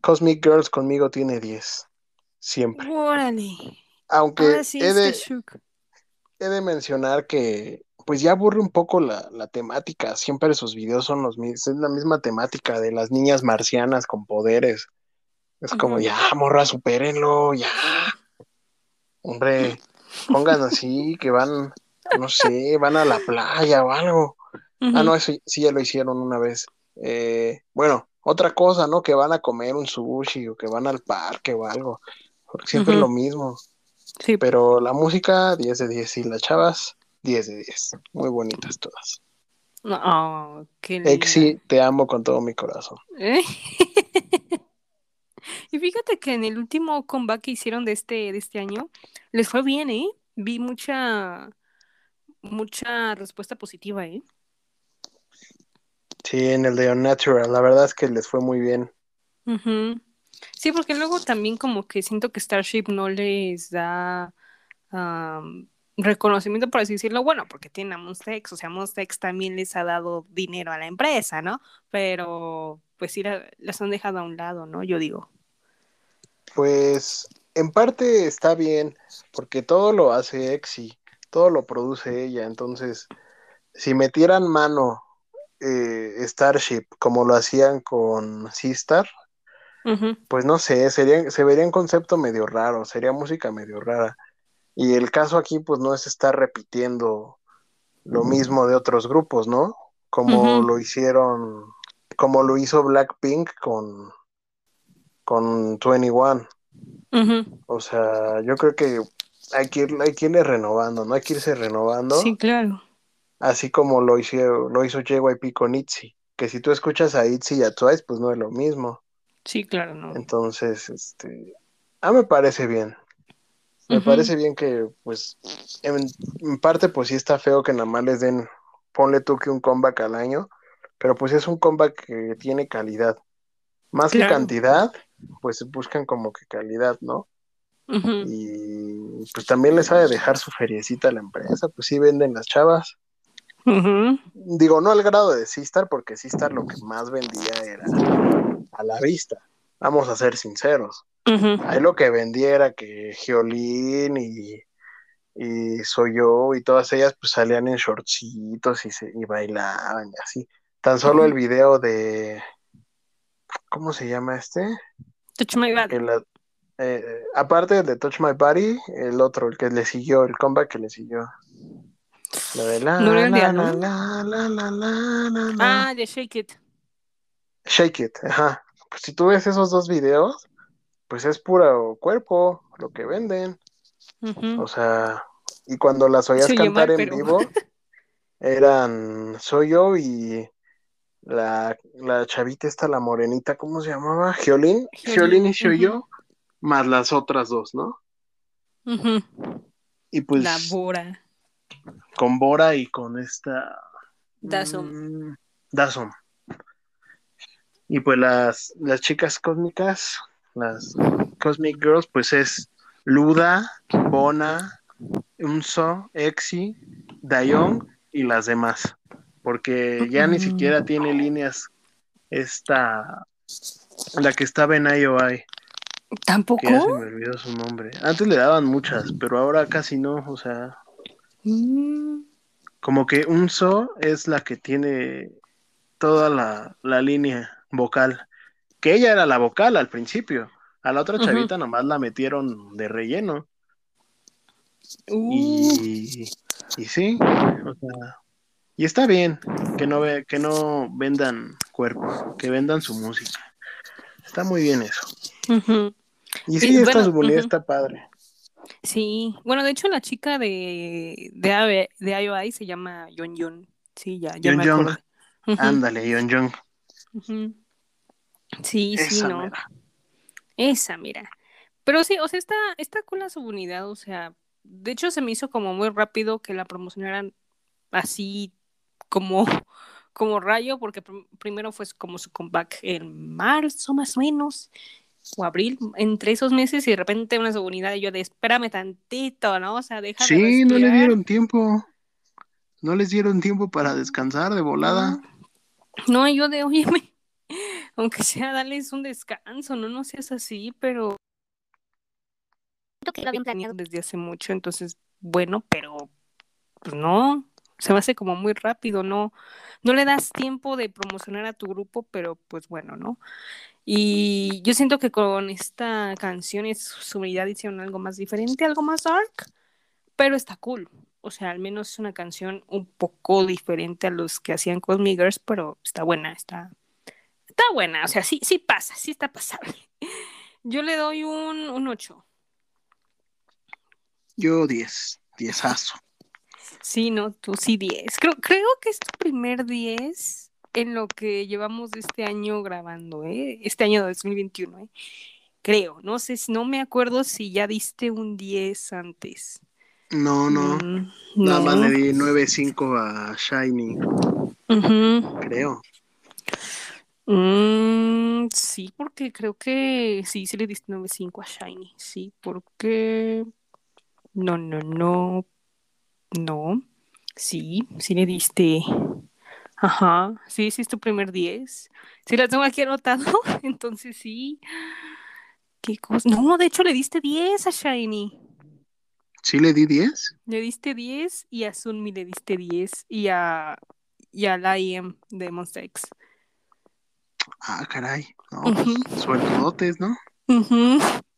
Cosmic Girls conmigo tiene 10. Siempre. Órale. Aunque Ahora sí he, de, he de mencionar que pues ya aburre un poco la, la temática. Siempre sus videos son los mismos. Es la misma temática de las niñas marcianas con poderes. Es como, ya, morra, supérenlo, ya. Hombre, pongan así, que van, no sé, van a la playa o algo. Ah, no, eso sí ya lo hicieron una vez. Eh, bueno, otra cosa, ¿no? Que van a comer un sushi o que van al parque o algo. Porque siempre es lo mismo. Sí. Pero la música, 10 de 10. Y las chavas, 10 de 10. Muy bonitas todas. Oh, qué. Exi, te amo con todo mi corazón. ¿Eh? y fíjate que en el último comeback que hicieron de este, de este año, les fue bien, ¿eh? Vi mucha, mucha respuesta positiva, ¿eh? Sí, en el de Unnatural, la verdad es que les fue muy bien. Sí, porque luego también como que siento que Starship no les da reconocimiento, por así decirlo, bueno, porque tienen a Monsta X, o sea, Monsta X también les ha dado dinero a la empresa, ¿no? Pero pues sí, la- las han dejado a un lado, ¿no? Yo digo. Pues en parte está bien, porque todo lo hace Exi, todo lo produce ella. Entonces, si metieran mano eh, Starship como lo hacían con Sistar, Ujú, pues no sé, sería, se vería un concepto medio raro, sería música medio rara. Y el caso aquí, pues no es estar repitiendo lo mismo de otros grupos, ¿no? Como lo hicieron, como lo hizo Blackpink con, con 21. ujú. O sea, yo creo que hay que, ir, hay que irle renovando, ¿no? Hay que irse renovando, Sí, claro. así como lo hizo, lo hizo JYP con ITZY, que si tú escuchas a ITZY y a Twice, pues no es lo mismo. Sí, claro, no. Entonces, este, a me parece bien. Me parece bien que, pues, en, en parte, pues sí está feo que nada más les den, ponle tú que un comeback al año, pero pues es un comeback que tiene calidad. Más que cantidad, pues buscan como que calidad, ¿no? Y pues también les ha de dejar su feriecita a la empresa, pues sí venden las chavas. Digo, no al grado de Sistar, porque Sistar lo que más vendía era a la vista. Vamos a ser sinceros. Ahí lo que vendía era que Geolín y, y Soy Yo y todas ellas pues salían en shortcitos y, se, y bailaban y así. Tan solo el video de... ¿Cómo se llama este? Touch my body. El, eh, aparte de Touch My Body, el otro, el que le siguió, el comeback que le siguió. La de la, ¿No la, la, la, la, la, la, la. Ah, de Shake It. Shake It, ajá. Pues si tú ves esos dos videos, pues es puro cuerpo lo que venden. O sea, y cuando las oías cantar en pero- vivo, eran Soy Yo y, la, la chavita esta, la morenita, ¿cómo se llamaba? Geolín, Geolín, y Shoyo, ujú. más las otras dos, ¿no? Y pues La Bora. con Bora y con esta Dazón. mm, Dazón. Y pues las, las chicas cósmicas, las Cosmic Girls, pues es Luda, Bona, Unso, Exi, Dayong y las demás. Porque ya ni Mm. siquiera tiene líneas esta, la que estaba en IOI, ¿Tampoco? ya se me olvidó su nombre. Antes le daban muchas, pero ahora casi no, o sea, Mm. como que Unso es la que tiene toda la, la línea vocal, que ella era la vocal al principio. A la otra chavita nomás la metieron de relleno. Uh, Y, y sí, o sea, y está bien que no ve, que no vendan cuerpos, que vendan su música. Está muy bien eso. Y Y sí, esta bueno, está padre. Sí, bueno, de hecho la chica de, de, de IOI se llama Yon Yon. Sí, ya, ya me Yeon Young. Ándale, Yon Young. Sí, sí, no. Esa, mira. Pero sí, o sea, está, está con la subunidad, o sea, de hecho se me hizo como muy rápido que la promocionaran así como, como rayo, porque prim- primero fue como su comeback en marzo más o menos, o abril, entre esos meses, y de repente una subunidad y yo de espérame tantito, ¿no? O sea, déjame Sí, no le dieron tiempo. No les dieron tiempo para descansar de volada. No, yo de, óyeme, aunque sea, darles un descanso, no, no seas así, pero Creo que lo habían planeado. desde hace mucho, entonces, bueno, pero pues no, se me hace como muy rápido, no, no le das tiempo de promocionar a tu grupo, pero pues bueno, ¿no? Y yo siento que con esta canción y su unidad hicieron algo más diferente, algo más dark, pero está cool. O sea, al menos es una canción un poco diferente a los que hacían Cosmic Girls, pero está buena, está, está buena. O sea, sí, sí pasa, sí está pasable. Yo le doy un, un 8. Yo 10, 10azo. Sí, no, tú sí 10. Creo, creo que es tu primer 10 en lo que llevamos de este año grabando, ¿eh? Este año de 2021, ¿eh? Creo, no sé, no me acuerdo si ya diste un 10 antes. No, no. Mm, Nada más no. le di 9.5 a Shiny, Ujú. creo. Mm, sí, porque creo que sí, sí le diste 9.5 a Shiny. Sí, porque. No, no, no. No. Sí, sí le diste. Ajá. Sí, sí es tu primer 10. Sí, la tengo aquí anotado. Entonces sí. ¿Qué cosa? No, de hecho le diste 10 a Shiny. ¿Sí le di 10? Le diste 10 y a Sunmi le diste 10 y a. Y a la IM de Monster X. Ah, caray. No, Ujú. pues, suertudotes, ¿no? Ujú.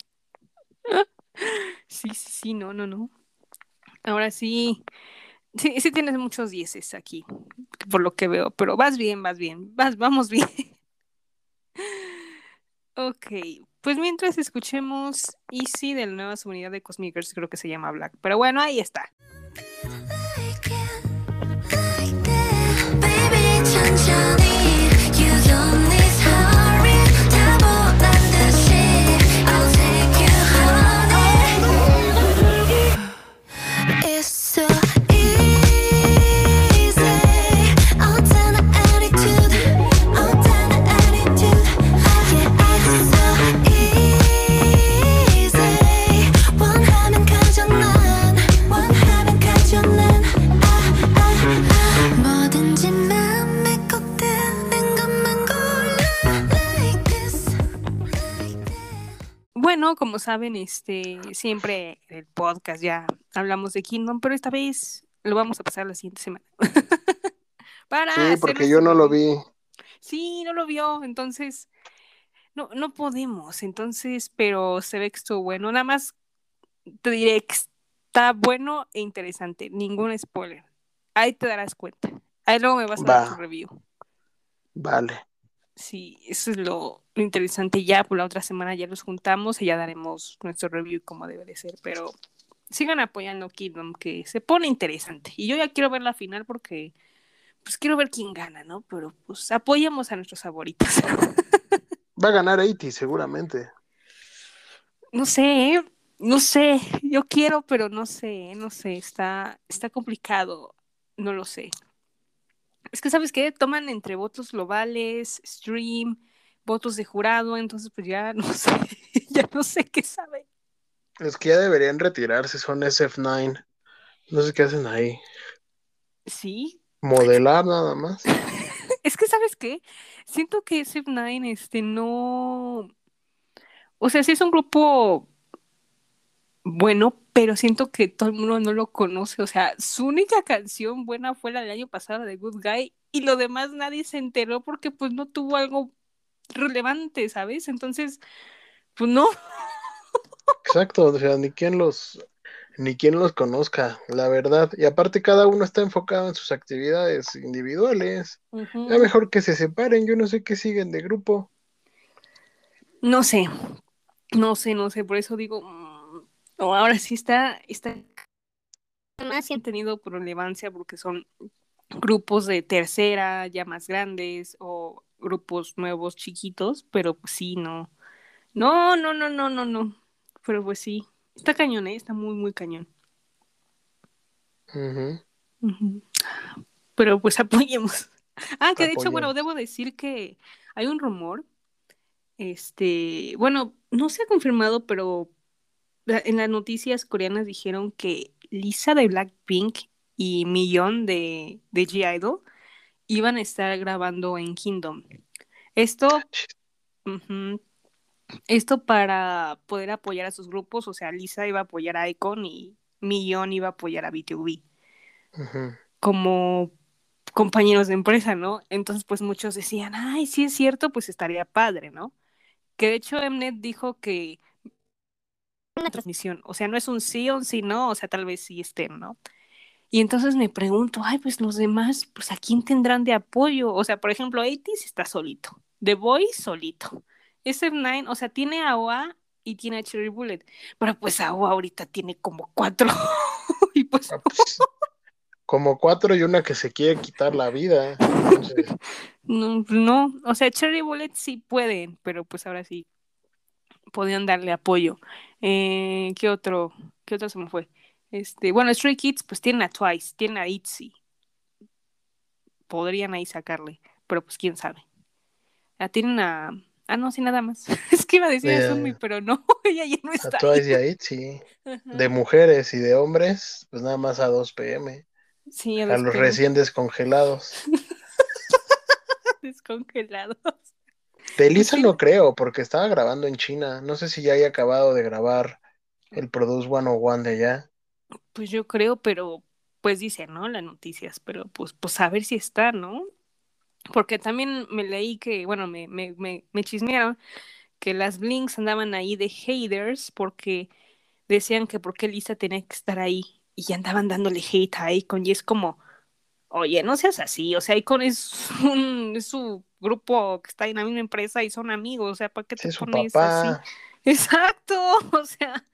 Sí, sí, sí, no, no, no. Ahora sí, sí, sí tienes muchos dieces aquí, por lo que veo, pero vas bien, vas bien, vas, vamos bien. Ok, pues mientras escuchemos Easy de la nueva subunidad de Cosmic Girls, creo que se llama Black, pero bueno, ahí está. Bueno, como saben, este, siempre en el podcast ya hablamos de Kingdom, pero esta vez lo vamos a pasar la siguiente semana. Para Sí, porque yo no lo vi. Sí, no lo vio, entonces no, no podemos, entonces, pero se ve que estuvo bueno. Nada más te diré que está bueno e interesante, ningún spoiler. Ahí te darás cuenta. Ahí luego me vas a dar Va. tu review. Vale. Sí, eso es lo, lo interesante. Ya por la otra semana ya los juntamos y ya daremos nuestro review como debe de ser, pero sigan apoyando Kingdom, que se pone interesante. Y yo ya quiero ver la final porque pues quiero ver quién gana, ¿no? Pero pues apoyamos a nuestros favoritos. Va a ganar 80 seguramente. No sé, no sé, yo quiero, pero no sé, no sé, está, está complicado, no lo sé. Es que, ¿sabes qué? Toman entre votos globales, stream, votos de jurado, entonces pues ya no sé, ya no sé qué sabe. Es que ya deberían retirarse, son SF9. No sé qué hacen ahí. Sí, Modelar nada más. es que, ¿sabes qué? Siento que SF9, este, no... O sea, sí es un grupo bueno, pero siento que todo el mundo no lo conoce. O sea, su única canción buena fue la del año pasado de Good Guy y lo demás nadie se enteró porque pues no tuvo algo relevante, ¿sabes? Entonces, pues no. Exacto, o sea, ni quien los, ni quien los conozca, la verdad. Y aparte cada uno está enfocado en sus actividades individuales. Ya mejor que se separen, yo no sé qué siguen de grupo. No sé, no sé, no sé, por eso digo, no, ahora sí está, está, más han tenido relevancia porque son grupos de tercera, ya más grandes, o grupos nuevos, chiquitos, pero pues sí, no, no, no, no, no, no, no, pero pues sí, está cañón, ¿eh? Está muy, muy cañón. Ujú. Ujú. Pero pues apoyemos. Ah, que de hecho, bueno, debo decir que hay un rumor, este, bueno, no se ha confirmado, pero en las noticias coreanas dijeron que Lisa de Blackpink y Millón de, de G-Idol iban a estar grabando en Kingdom. Esto, esto para poder apoyar a sus grupos, o sea, Lisa iba a apoyar a Icon y Millón iba a apoyar a Ujú. como compañeros de empresa, ¿no? Entonces, pues muchos decían, ay, sí es cierto, pues estaría padre, ¿no? Que de hecho Mnet dijo que una transmisión, o sea, no es un sí o un sí, no, o sea, tal vez sí estén, ¿no? Y entonces me pregunto, ay, pues los demás, pues a quién tendrán de apoyo, o sea, por ejemplo, 80s está solito, The Boys solito, SF9, o sea, tiene a OA y tiene a Cherry Bullet, pero pues a OA ahorita tiene como cuatro, y pues Ah, pues, como cuatro y una que se quiere quitar la vida. Entonces, No, no, o sea, Cherry Bullet sí pueden, pero pues ahora sí podían darle apoyo. Eh, ¿qué otro? ¿Qué otro se me fue? Este, bueno, Stray Kids pues tienen a Twice, tienen a ITZY. Podrían ahí sacarle, pero pues quién sabe. Ah, tienen a Ah, no, sí, nada más. Es que iba a decir a Ya, Sumi, pero no, ella ya no a está Twice y a ITZY. De mujeres y de hombres, pues nada más a 2 pm. Sí, a A los recién descongelados. descongelados. De Lisa sí. no creo, porque estaba grabando en China. No sé si ya haya acabado de grabar el Produce 101 de allá. Pues yo creo, pero pues dice, ¿no? Las noticias, pero pues, pues a ver si está, ¿no? Porque también me leí que, bueno, me, me, me, me chismearon que las Blinks andaban ahí de haters porque decían que por qué Lisa tenía que estar ahí y andaban dándole hate a Icon y es como, oye, no seas así, o sea, Icon es, un, es su grupo que está en la misma empresa y son amigos, o sea, ¿para qué Sí, te es su pones así? papá. Exacto, o sea,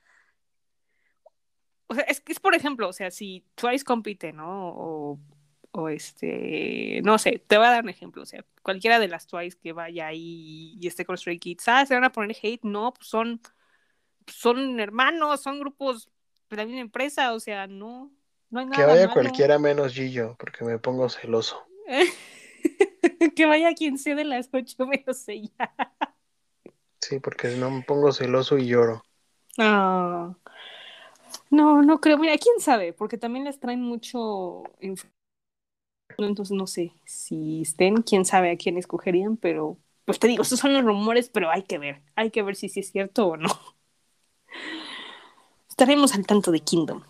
o sea, es que es por ejemplo, o sea, si Twice compite, ¿no? O, o este, no sé, te voy a dar un ejemplo, o sea, cualquiera de las Twice que vaya ahí y esté con Stray Kids, ah, se van a poner hate, no, pues son, son hermanos, son grupos de la misma empresa, o sea, no, no hay Que vaya malo. cualquiera menos Gillo, porque me pongo celoso. que vaya quien sea de las ocho menos ella. Sí, porque si no me pongo celoso y lloro. Ah. No, no creo. Mira, quién sabe, porque también les traen mucho. Entonces no sé si estén, quién sabe a quién escogerían, pero pues te digo, estos son los rumores, pero hay que ver. Hay que ver si sí es cierto o no. Estaremos al tanto de Kingdom.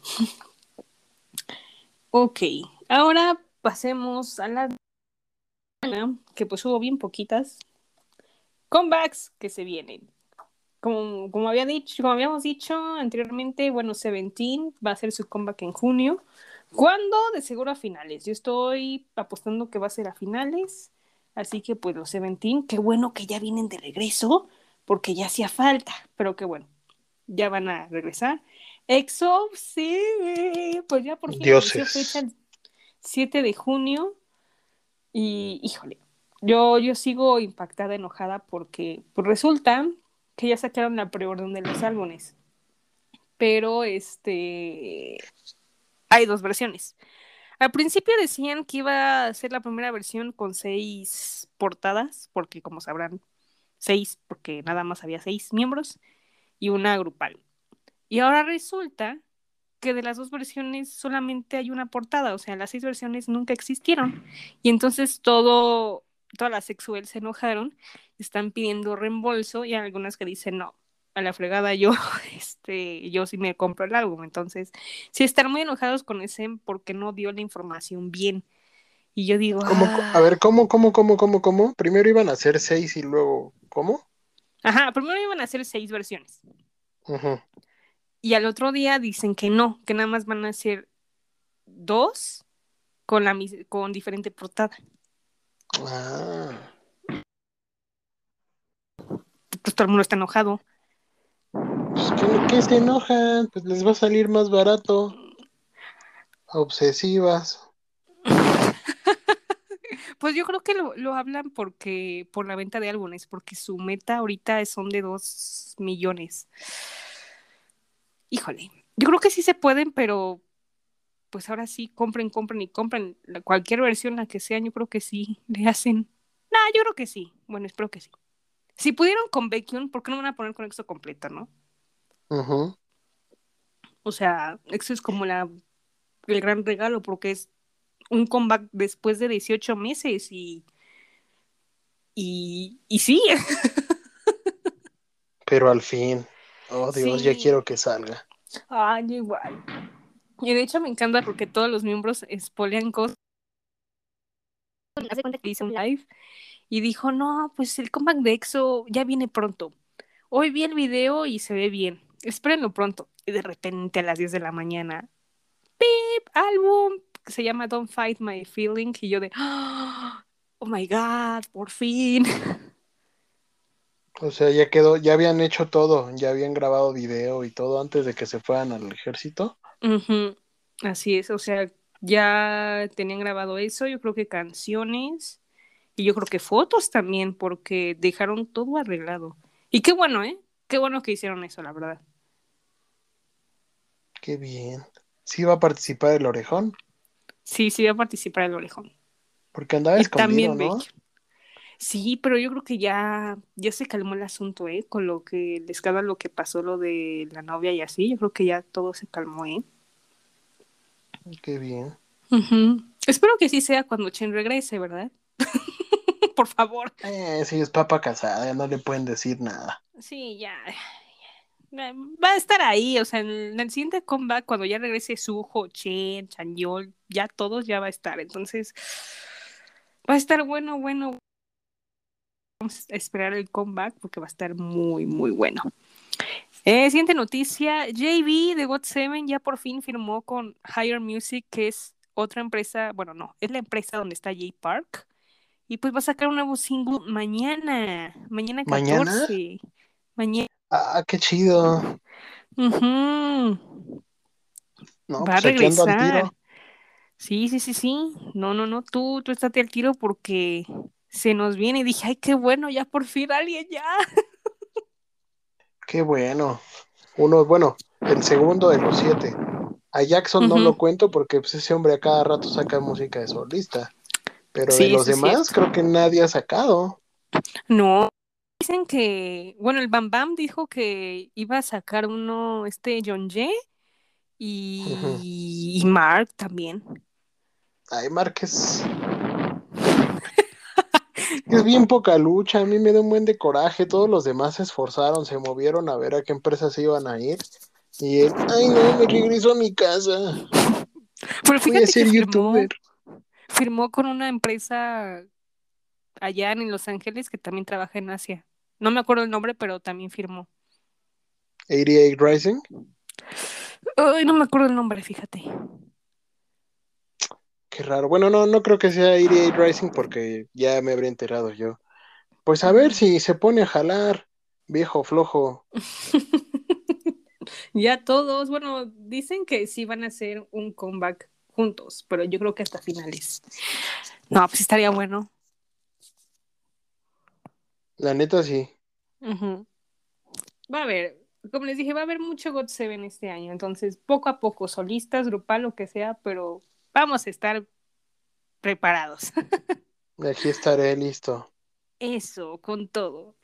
Ok, ahora pasemos a la que pues hubo bien poquitas comebacks que se vienen. Como, como, había dicho, como habíamos dicho anteriormente, bueno, Seventeen va a hacer su comeback en junio. ¿Cuándo? De seguro a finales. Yo estoy apostando que va a ser a finales. Así que pues los Seventeen, qué bueno que ya vienen de regreso, porque ya hacía falta, pero qué bueno, ya van a regresar. EXO, sí, pues ya por fin Dioses. fecha el 7 de junio. Y híjole, yo, yo sigo impactada, enojada porque pues resulta que ya sacaron la preorden de los álbumes. Pero este hay dos versiones. Al principio decían que iba a ser la primera versión con seis portadas, porque como sabrán, seis, porque nada más había seis miembros, y una grupal. Y ahora resulta que de las dos versiones solamente hay una portada, o sea, las seis versiones nunca existieron. Y entonces todo, todas las sexuales se enojaron, están pidiendo reembolso y hay algunas que dicen no. A la fregada yo, este, yo sí me compro el álbum. Entonces, sí están muy enojados con ese porque no dio la información bien. Y yo digo, ¿Cómo, "Ah". a ver, ¿cómo, cómo, cómo, cómo, cómo? Primero iban a ser seis y luego, ¿cómo? ajá, primero iban a hacer seis versiones. Ujú. Y al otro día dicen que no, que nada más van a ser dos con la mis- con diferente portada. Ah, Pues todo el mundo está enojado. pues ¿qué, qué se enojan? Pues les va a salir más barato. Obsesivas. Pues yo creo que lo, lo hablan porque por la venta de álbumes, porque su meta ahorita son de dos millones. Híjole, yo creo que sí se pueden, pero pues ahora sí compren, compren y compren cualquier versión la que sea, yo creo que sí le hacen. No, yo creo que sí. Bueno, espero que sí. Si pudieron con Baekhyun, ¿por qué no van a poner con EXO completo, no? Ujú. O sea, EXO es como la el gran regalo porque es un comeback después de 18 meses y y, y sí, Pero al fin. Oh Dios, ya quiero que salga. Ay, igual. Y de hecho me encanta porque todos los miembros spoilean cosas. Hace cuenta que hizo un live y dijo, no, pues el comeback de EXO ya viene pronto. Hoy vi el video y se ve bien. Espérenlo pronto. Y de repente a las 10 de la mañana, ¡pip! Álbum que se llama Don't Fight My Feeling. Y yo de, oh my god, por fin. O sea, ya quedó, ya habían hecho todo, ya habían grabado video y todo antes de que se fueran al ejército. Así es, o sea, ya tenían grabado eso, yo creo que canciones y yo creo que fotos también, porque dejaron todo arreglado. Y qué bueno, ¿eh? Qué bueno que hicieron eso, la verdad. Qué bien. Sí va a participar el orejón, Sí, sí, voy a participar el orejón. porque andaba Y escondido, también ¿no? Sí, pero yo creo que ya, ya se calmó el asunto, ¿eh? Con lo que el escándalo lo que pasó, lo de la novia y así, yo creo que ya todo se calmó, ¿eh? Qué bien. Espero que sí sea cuando Chen regrese, ¿verdad? Por favor. Eh, sí, es papa casada, ya no le pueden decir nada. Sí, ya. ya. Va a estar ahí, o sea, en el siguiente comeback, cuando ya regrese Suho, Chen, Chanyol, ya todos ya va a estar. Entonces, va a estar bueno, bueno. Vamos a esperar el comeback porque va a estar muy, muy bueno. Eh, siguiente noticia, JB de GOT7 ya por fin firmó con Higher Music, que es otra empresa, bueno, no, es la empresa donde está J Park. Y pues va a sacar un nuevo single mañana, mañana 14. ¿Mañana? Mañana. Ah, qué chido. Ujú. No, Va a pues al regresar. tiro. Sí, sí, sí, sí. No, no, no, tú, tú estate al tiro porque se nos viene. Y dije, ay, qué bueno, ya por fin alguien ya. Qué bueno. Uno, bueno, el segundo de los siete. A Jackson no lo cuento porque pues, ese hombre a cada rato saca música de solista. Pero Sí, de los demás, creo que nadie ha sacado. No, dicen que, bueno, el Bam Bam dijo que iba a sacar uno, este John Jay y, y Mark también. Ay, Márquez. Es bien poca lucha, a mí me da un buen de coraje. Todos los demás se esforzaron, se movieron a ver a qué empresas iban a ir. Y él, ay no, me regreso a mi casa. Pero Voy a fíjate que ser firmó, youtuber. firmó con una empresa allá en Los Ángeles que también trabaja en Asia. No me acuerdo el nombre, pero también firmó. 88 Rising. Ay, no me acuerdo el nombre, fíjate. Qué raro. Bueno, no, no creo que sea 88 Rising porque ya me habría enterado yo. Pues a ver si se pone a jalar, viejo flojo. Ya todos, bueno, dicen que sí van a hacer un comeback juntos, pero yo creo que hasta finales. No, pues estaría bueno. La neta sí. Va a haber, como les dije, va a haber mucho God Seven este año, entonces poco a poco, solistas, grupal, lo que sea, pero vamos a estar preparados. Aquí estaré listo. Eso, con todo.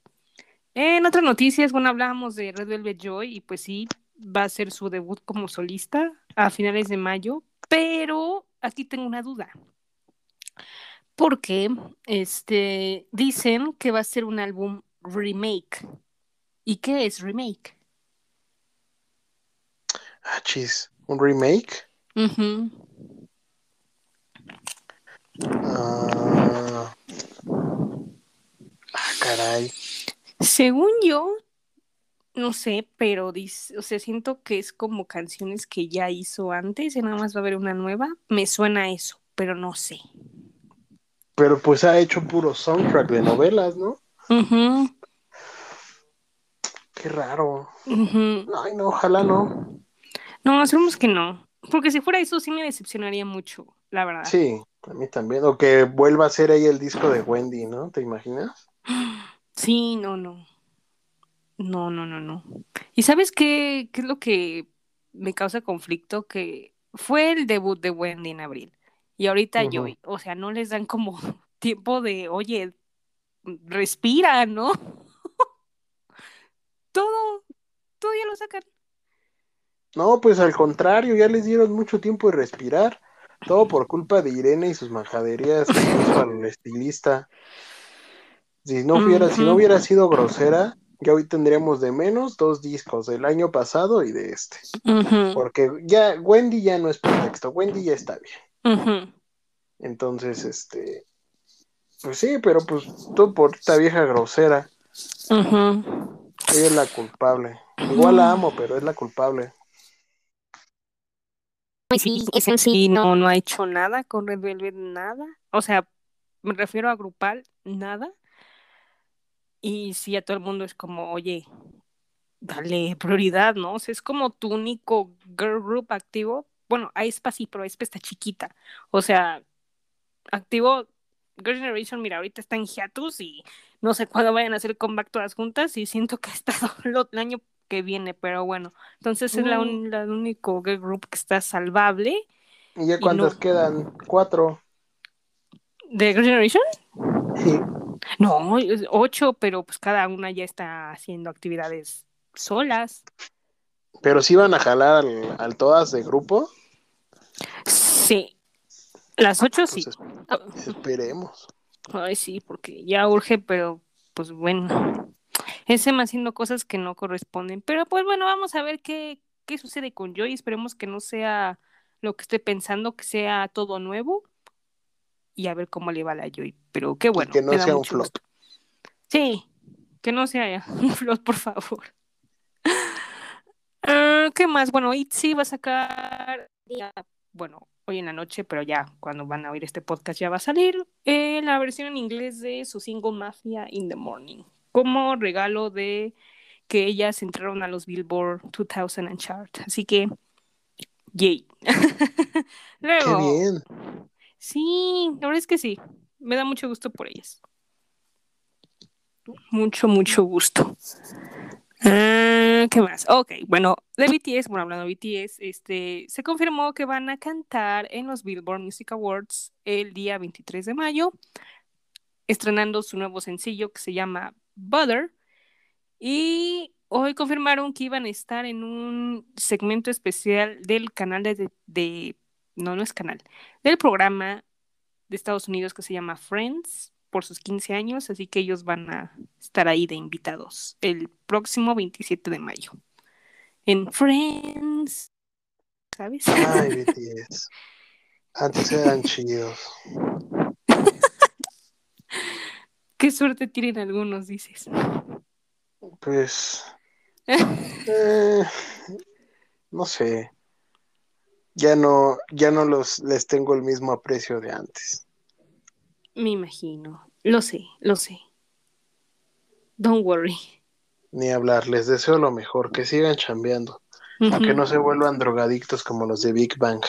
En otras noticias, bueno, hablábamos de Red Velvet Joy y pues sí, va a ser su debut como solista a finales de mayo, pero aquí tengo una duda. Porque este, dicen que va a ser un álbum remake. ¿Y qué es remake? Ah, chis. ¿Un remake? Ujú. Ah, ah, caray. Según yo, no sé, pero dice, o sea, siento que es como canciones que ya hizo antes y nada más va a haber una nueva. Me suena a eso, pero no sé. Pero pues ha hecho puro soundtrack de novelas, ¿no? Qué raro. Ay, no, ojalá no. No, esperemos que no. Porque si fuera eso sí me decepcionaría mucho, la verdad. Sí, a mí también. O que vuelva a ser ahí el disco de Wendy, ¿no? ¿Te imaginas? Sí, no, no. No, no, no, no. ¿Y sabes qué, qué es lo que me causa conflicto? Que fue el debut de Wendy en abril. Y ahorita Ujú. Joy. O sea, no les dan como tiempo de, oye, respira, ¿no? Todo, todo ya lo sacan. No, pues al contrario, ya les dieron mucho tiempo de respirar. Todo por culpa de Irene y sus majaderías hizo al estilista. Si no hubiera, si no hubiera sido grosera, ya hoy tendríamos de menos dos discos del año pasado y de este. Porque ya Wendy ya no es pretexto, Wendy ya está bien. Entonces, este, pues sí, pero pues todo por esta vieja grosera. Ella es la culpable. Igual la amo, pero es la culpable. Sí, es en sí. No, no ha hecho nada con Red Velvet, nada. O sea, me refiero a grupal, nada. Y sí, a todo el mundo es como, oye, dale prioridad, ¿no? O sea, es como tu único girl group activo. Bueno, Aespa sí, pero Aespa está chiquita. O sea, activo Girl Generation, mira, ahorita está en hiatus y no sé cuándo vayan a hacer comeback todas juntas y siento que ha estado el año que viene, pero bueno. Entonces es la, un- la único girl group que está salvable ¿Y ya cuántas no. quedan? Cuatro. de Girl Generation. Sí. No, ocho, pero pues cada una ya está haciendo actividades solas. Pero sí van a jalar al, al todas de grupo. Sí. Las ocho sí. Pues es- Ah, esperemos. Ay, sí, porque ya urge, pero pues bueno. Ese me haciendo cosas que no corresponden. Pero pues bueno, vamos a ver qué, qué sucede con Joy. Esperemos que no sea lo que estoy pensando, que sea todo nuevo. Y a ver cómo le va a la Joy. Pero qué bueno. que no sea un flop. gusto. Sí, que no sea un flop, por favor. Ah, ¿Qué más? Bueno, ITZY va a sacar, ya, bueno, hoy en la noche, pero ya cuando van a oír este podcast ya va a salir eh, la versión en inglés de su single Mafia in the Morning, como regalo de que ellas entraron a los Billboard 2000 chart. Así que, yay. Qué Luego, bien. sí, la verdad es que sí, me da mucho gusto por ellas. Mucho, mucho gusto. Ah, ¿Qué más? Ok, bueno, de BTS, bueno, hablando de BTS, este, se confirmó que van a cantar en los Billboard Music Awards el día 23 de mayo, estrenando su nuevo sencillo que se llama Butter. Y hoy confirmaron que iban a estar en un segmento especial del canal de, de no, no es canal, del programa de Estados Unidos que se llama Friends por sus 15 años, así que ellos van a estar ahí de invitados el próximo 27 de mayo. En Friends, ¿sabes? Ay, BTS. Antes eran chidos. Qué suerte tienen algunos, dices. Pues. eh, no sé. Ya no, ya no los les tengo el mismo aprecio de antes. Me imagino. Lo sé, lo sé. Don't worry. Ni hablar, les deseo lo mejor, que sigan chambeando, que Ujú. no se vuelvan drogadictos como los de Big Bang.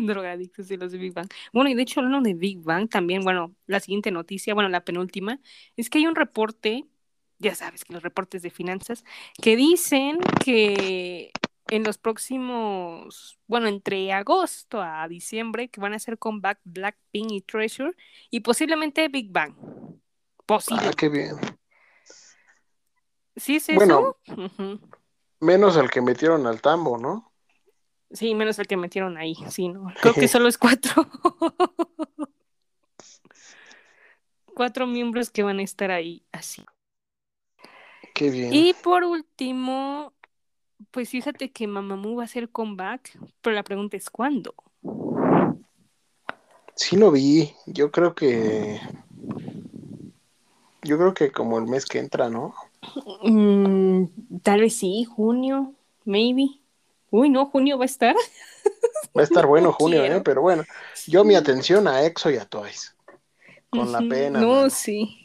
Drogadictos de los de Big Bang. Bueno, y de hecho, hablando de Big Bang, también, bueno, la siguiente noticia, bueno, la penúltima, es que hay un reporte, ya sabes que los reportes de finanzas, que dicen que en los próximos, bueno, entre agosto a diciembre, que van a hacer comeback Blackpink y Treasure y posiblemente Big Bang. Posible. Ah, qué bien. ¿Sí es Bueno. eso? Ujú. Menos el que metieron al tambo, ¿no? Sí, menos el que metieron ahí, sí, ¿no? Creo que solo es cuatro. cuatro miembros que van a estar ahí así. Qué bien. Y por último, pues fíjate que Mamamoo va a hacer comeback, pero la pregunta es ¿cuándo? Sí lo vi. Yo creo que. Yo creo que como el mes que entra, ¿no? Mm, tal vez sí, junio, maybe. Uy, no, junio va a estar. Va a estar bueno No junio, quiero. ¿eh? Pero bueno, yo mi atención a EXO y a Twice. Con la pena. No, sí.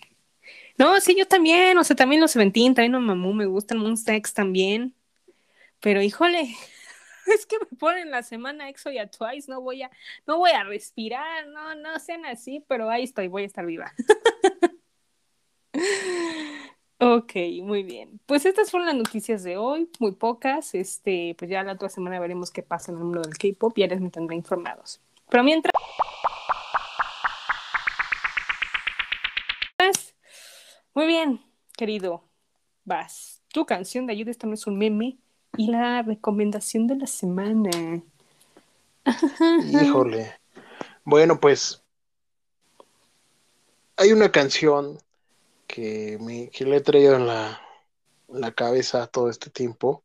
No, sí, yo también, o sea, también los Seventeen, también Mamamoo, me gustan Monsta X también. Pero híjole, es que me ponen la semana EXO y a Twice, no voy a, no voy a respirar, no, no sean así, pero ahí estoy, voy a estar viva. Ok, muy bien. Pues estas fueron las noticias de hoy, muy pocas. Este, pues ya la otra semana veremos qué pasa en el mundo del K-pop y ya les mantendré informados. Pero mientras. Muy bien, querido. Vas. Tu canción de ayuda, esto no es un meme. Y la recomendación de la semana. Híjole. Bueno, pues. Hay una canción que, me, que le he traído en la, en la cabeza todo este tiempo.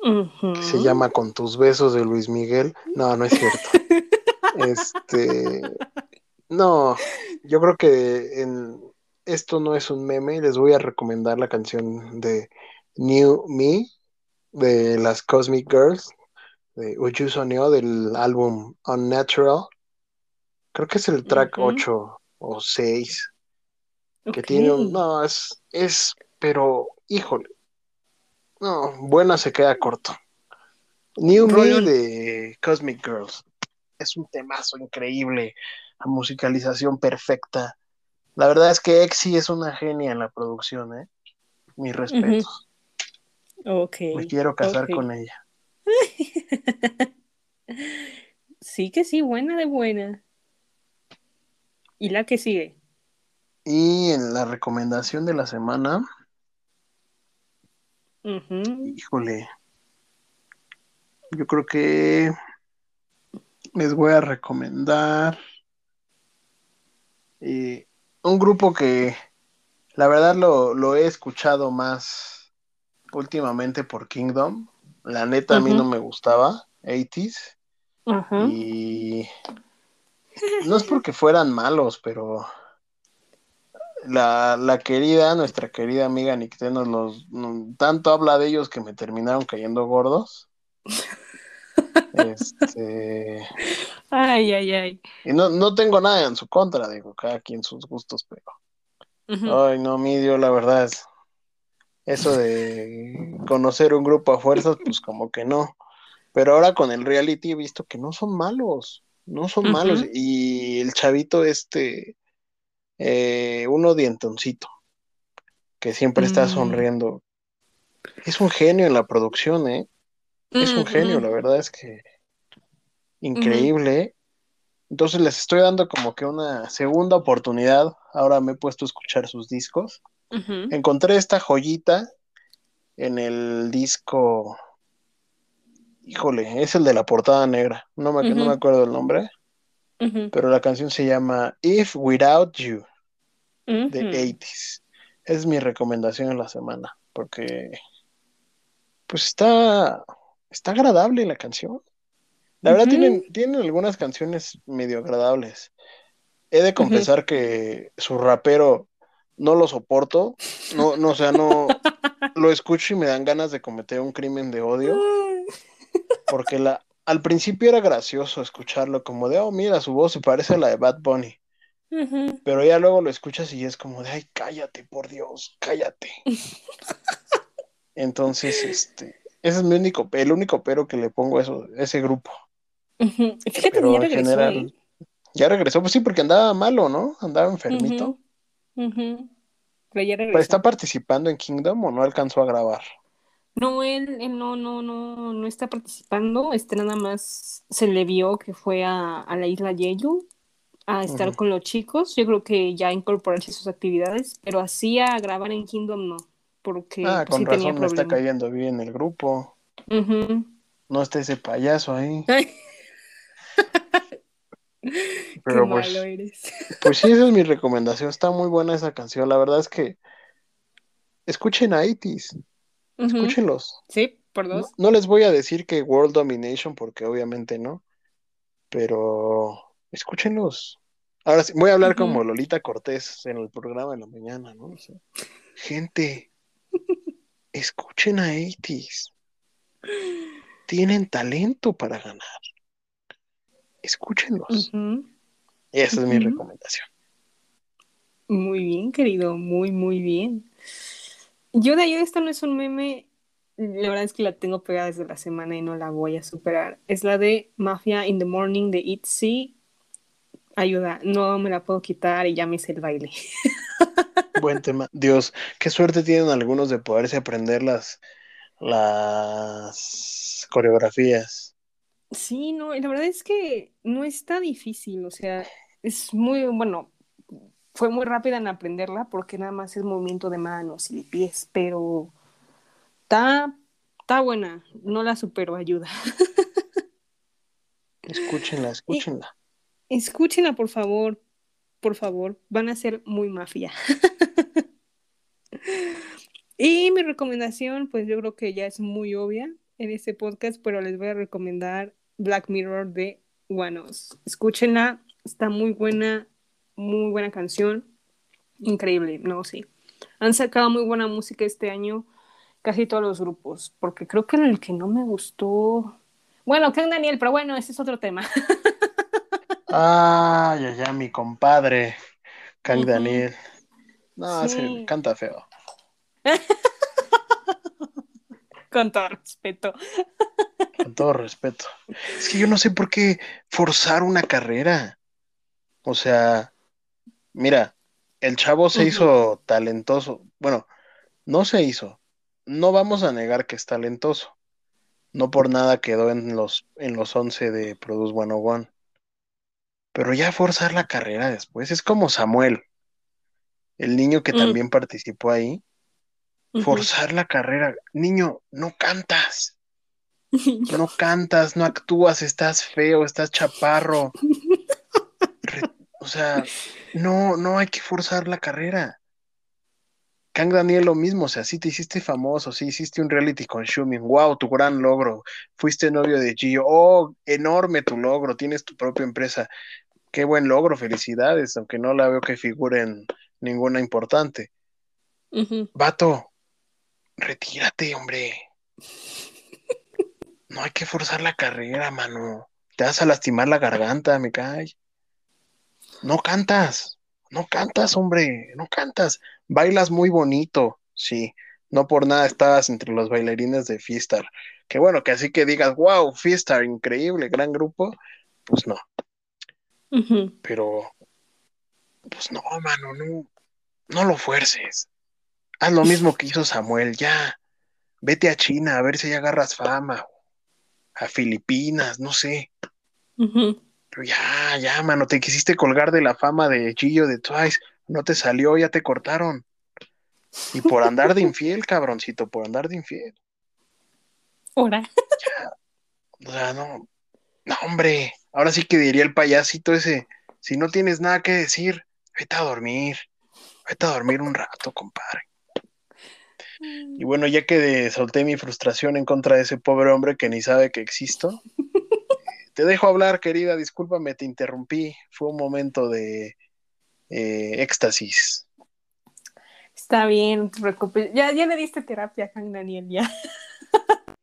Que se llama Con tus besos de Luis Miguel. No, no es cierto. Este, no, yo creo que en esto no es un meme. Les voy a recomendar la canción de New Me de las Cosmic Girls de Uju Sonio del álbum Unnatural. Creo que es el track Ujú. 8 o 6 que tiene un, no, es, es, pero, híjole, no, buena se queda corto. New Me de Cosmic Girls. Es un temazo increíble, la musicalización perfecta. La verdad es que Exy es una genia en la producción, ¿eh? Mis respetos. Ok. Me quiero casar con ella. Sí que sí, buena de buena. ¿Y la que sigue? Y en la recomendación de la semana, híjole, yo creo que les voy a recomendar eh, un grupo que la verdad lo, lo he escuchado más últimamente por Kingdom. La neta a mí no me gustaba, 80s. Ajá. Y no es porque fueran malos, pero la, la querida, nuestra querida amiga Nicté nos los tanto habla de ellos que me terminaron cayendo gordos. Este, Ay, ay, ay. y no, no tengo nada en su contra, digo, cada quien sus gustos, pero ay no, mi Dios, la verdad es eso de conocer un grupo a fuerzas, pues como que no. Pero ahora con el reality he visto que no son malos, no son malos. Y el chavito este, eh, uno dientoncito, que siempre está Mm. sonriendo, es un genio en la producción, ¿eh? Es un genio, la verdad es que increíble. Entonces les estoy dando como que una segunda oportunidad. Ahora me he puesto a escuchar sus discos. Encontré esta joyita en el disco. Híjole, es el de la portada negra. No me, no me acuerdo el nombre, Pero la canción se llama If Without You de Ujú. 80s. Es mi recomendación en la semana, porque pues está, está agradable la canción. La verdad tienen, tienen algunas canciones medio agradables. He de confesar que su rapero no lo soporto. No, no, o sea, no lo escucho y me dan ganas de cometer un crimen de odio. Porque la, al principio era gracioso escucharlo, como de, oh, mira, su voz se parece a la de Bad Bunny. Pero ya luego lo escuchas y es como de, ay, cállate, por Dios, cállate. Entonces, este, ese es mi único, el único pero que le pongo a eso, ese grupo. Fíjate Pero ya regresó, general, ya regresó, pues sí, porque andaba malo, ¿no? Andaba enfermito. Pero ya regresó. está participando en Kingdom o no alcanzó a grabar. No, él, él no, no, no, no está participando. Este nada más se le vio que fue a, a la isla Jeju a estar con los chicos. Yo creo que ya incorporarse a sus actividades, pero así a grabar en Kingdom no, porque Ah, pues, con sí tenía razón me está cayendo bien el grupo. No está ese payaso ahí. Ay, qué Pero pues, malo eres. pues sí, esa es mi recomendación. Está muy buena esa canción. La verdad es que escuchen a Itis, Escúchenlos. Sí, por dos. no les voy a decir que World Domination, porque obviamente no, pero escúchenlos. Ahora sí, voy a hablar como Lolita Cortés en el programa de la mañana, ¿no? O sea, gente, escuchen a Itis. Tienen talento para ganar. Escúchenlos. Esa es mi recomendación. Muy bien, querido, muy, muy bien. Yo de ayuda, esto no es un meme, la verdad es que la tengo pegada desde la semana y no la voy a superar. Es la de Mafia in the Morning de ITZY. Ayuda, no me la puedo quitar y ya me hice el baile. Buen tema. Dios, qué suerte tienen algunos de poderse aprender las, las coreografías. Sí, no, y la verdad es que no está difícil, o sea, es muy, bueno, fue muy rápida en aprenderla porque nada más es movimiento de manos y de pies, pero está, está buena, no la supero, ayuda. Escúchenla, escúchenla. Escúchenla, por favor, por favor, van a ser muy mafia. Y mi recomendación, pues yo creo que ya es muy obvia en este podcast, pero les voy a recomendar Black Mirror de Wanos. Escúchenla, está muy buena, muy buena canción, increíble, no, sí. Han sacado muy buena música este año, casi todos los grupos, porque creo que el que no me gustó, bueno, Kang Daniel, pero bueno, ese es otro tema. Ay, ay, ay, mi compadre, Kang Ujú. Daniel. No, Sí. se canta feo. Con todo respeto. Con todo respeto. Es que yo no sé por qué forzar una carrera. O sea, mira, el chavo se hizo talentoso. Bueno, no se hizo. No vamos a negar que es talentoso. No por nada quedó en los, en los 11 de Produce 101. Pero ya forzar la carrera después es como Samuel, el niño que también participó ahí. Forzar la carrera. Niño, no cantas. No cantas, no actúas, estás feo, estás chaparro. O sea, no, no hay que forzar la carrera. Kang Daniel lo mismo, o sea, sí te hiciste famoso, sí hiciste un reality con Shumin, wow, tu gran logro. Fuiste novio de Gio, oh, enorme tu logro, tienes tu propia empresa. Qué buen logro, felicidades, aunque no la veo que figure en ninguna importante. Ujú. Vato, retírate, hombre. No hay que forzar la carrera, mano. Te vas a lastimar la garganta, me cae. No cantas, no cantas, hombre, no cantas. Bailas muy bonito, sí. No por nada estabas entre los bailarines de Fiestar. Que bueno, que así que digas, wow, Fiestar, increíble, gran grupo. Pues no, pero, pues no, mano, no, no lo fuerces. Haz lo mismo que hizo Samuel, ya. Vete a China a ver si ya agarras fama. A Filipinas, no sé. Pero ya, ya, mano, te quisiste colgar de la fama de Gillo de Twice. No te salió, ya te cortaron. Y por andar de infiel, cabroncito, por andar de infiel. Ahora. O sea, no, no, hombre. Ahora sí que diría el payasito ese, si no tienes nada que decir, vete a dormir. Vete a dormir un rato, compadre. Y bueno, ya que solté mi frustración en contra de ese pobre hombre que ni sabe que existo, te dejo hablar, querida, discúlpame, te interrumpí. Fue un momento de eh, éxtasis. Está bien. Ya, ya le diste terapia a Daniel, ya.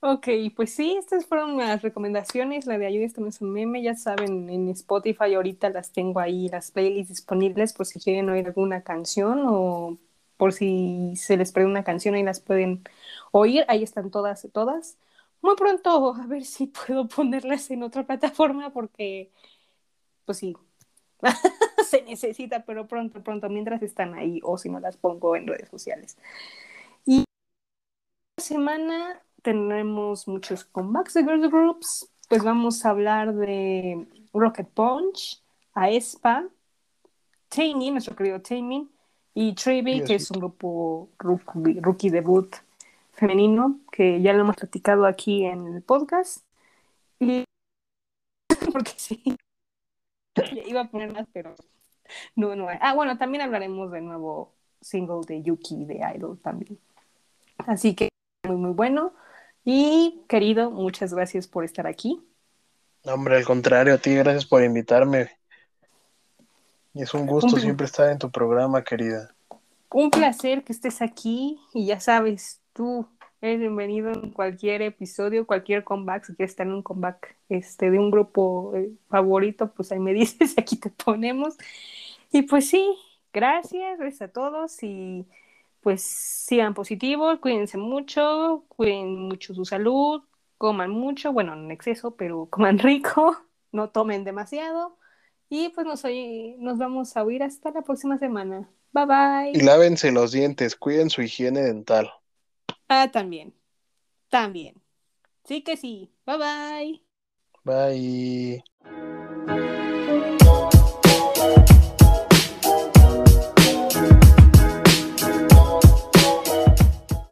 Ok, pues sí, estas fueron las recomendaciones. La de ayuda no es un meme. Ya saben, en Spotify ahorita las tengo ahí, las playlists disponibles por si quieren oír alguna canción o por si se les pide una canción, ahí las pueden oír. Ahí están todas, todas. muy pronto a ver si puedo ponerlas en otra plataforma porque, pues sí, se necesita, pero pronto, pronto, mientras están ahí o si no las pongo en redes sociales. Y esta semana tenemos muchos comebacks de girls groups, pues vamos a hablar de Rocket Punch, Aespa, Taming, nuestro querido Taming, y Trevi, que es un grupo rookie, rookie debut femenino, que ya lo hemos platicado aquí en el podcast. Y porque sí, iba a poner más, pero no, no. Ah, bueno, también hablaremos del nuevo single de Yuki de Idol también. Así que muy, muy bueno. Y querido, muchas gracias por estar aquí. No, Hombre, al contrario, a ti, gracias por invitarme. Y es un gusto siempre estar en tu programa, querida. Un placer que estés aquí y ya sabes, tú eres bienvenido en cualquier episodio, cualquier comeback, si quieres estar en un comeback este, de un grupo eh, favorito, pues ahí me dices, aquí te ponemos. Y pues sí, gracias, gracias a todos y pues sigan positivos, cuídense mucho, cuiden mucho su salud, coman mucho, bueno, no en exceso, pero coman rico, no tomen demasiado. Y pues nos, oye- nos vamos a oír hasta la próxima semana. Bye bye. Y lávense los dientes, cuiden su higiene dental. Ah, también. También. Sí que sí. Bye bye. Bye.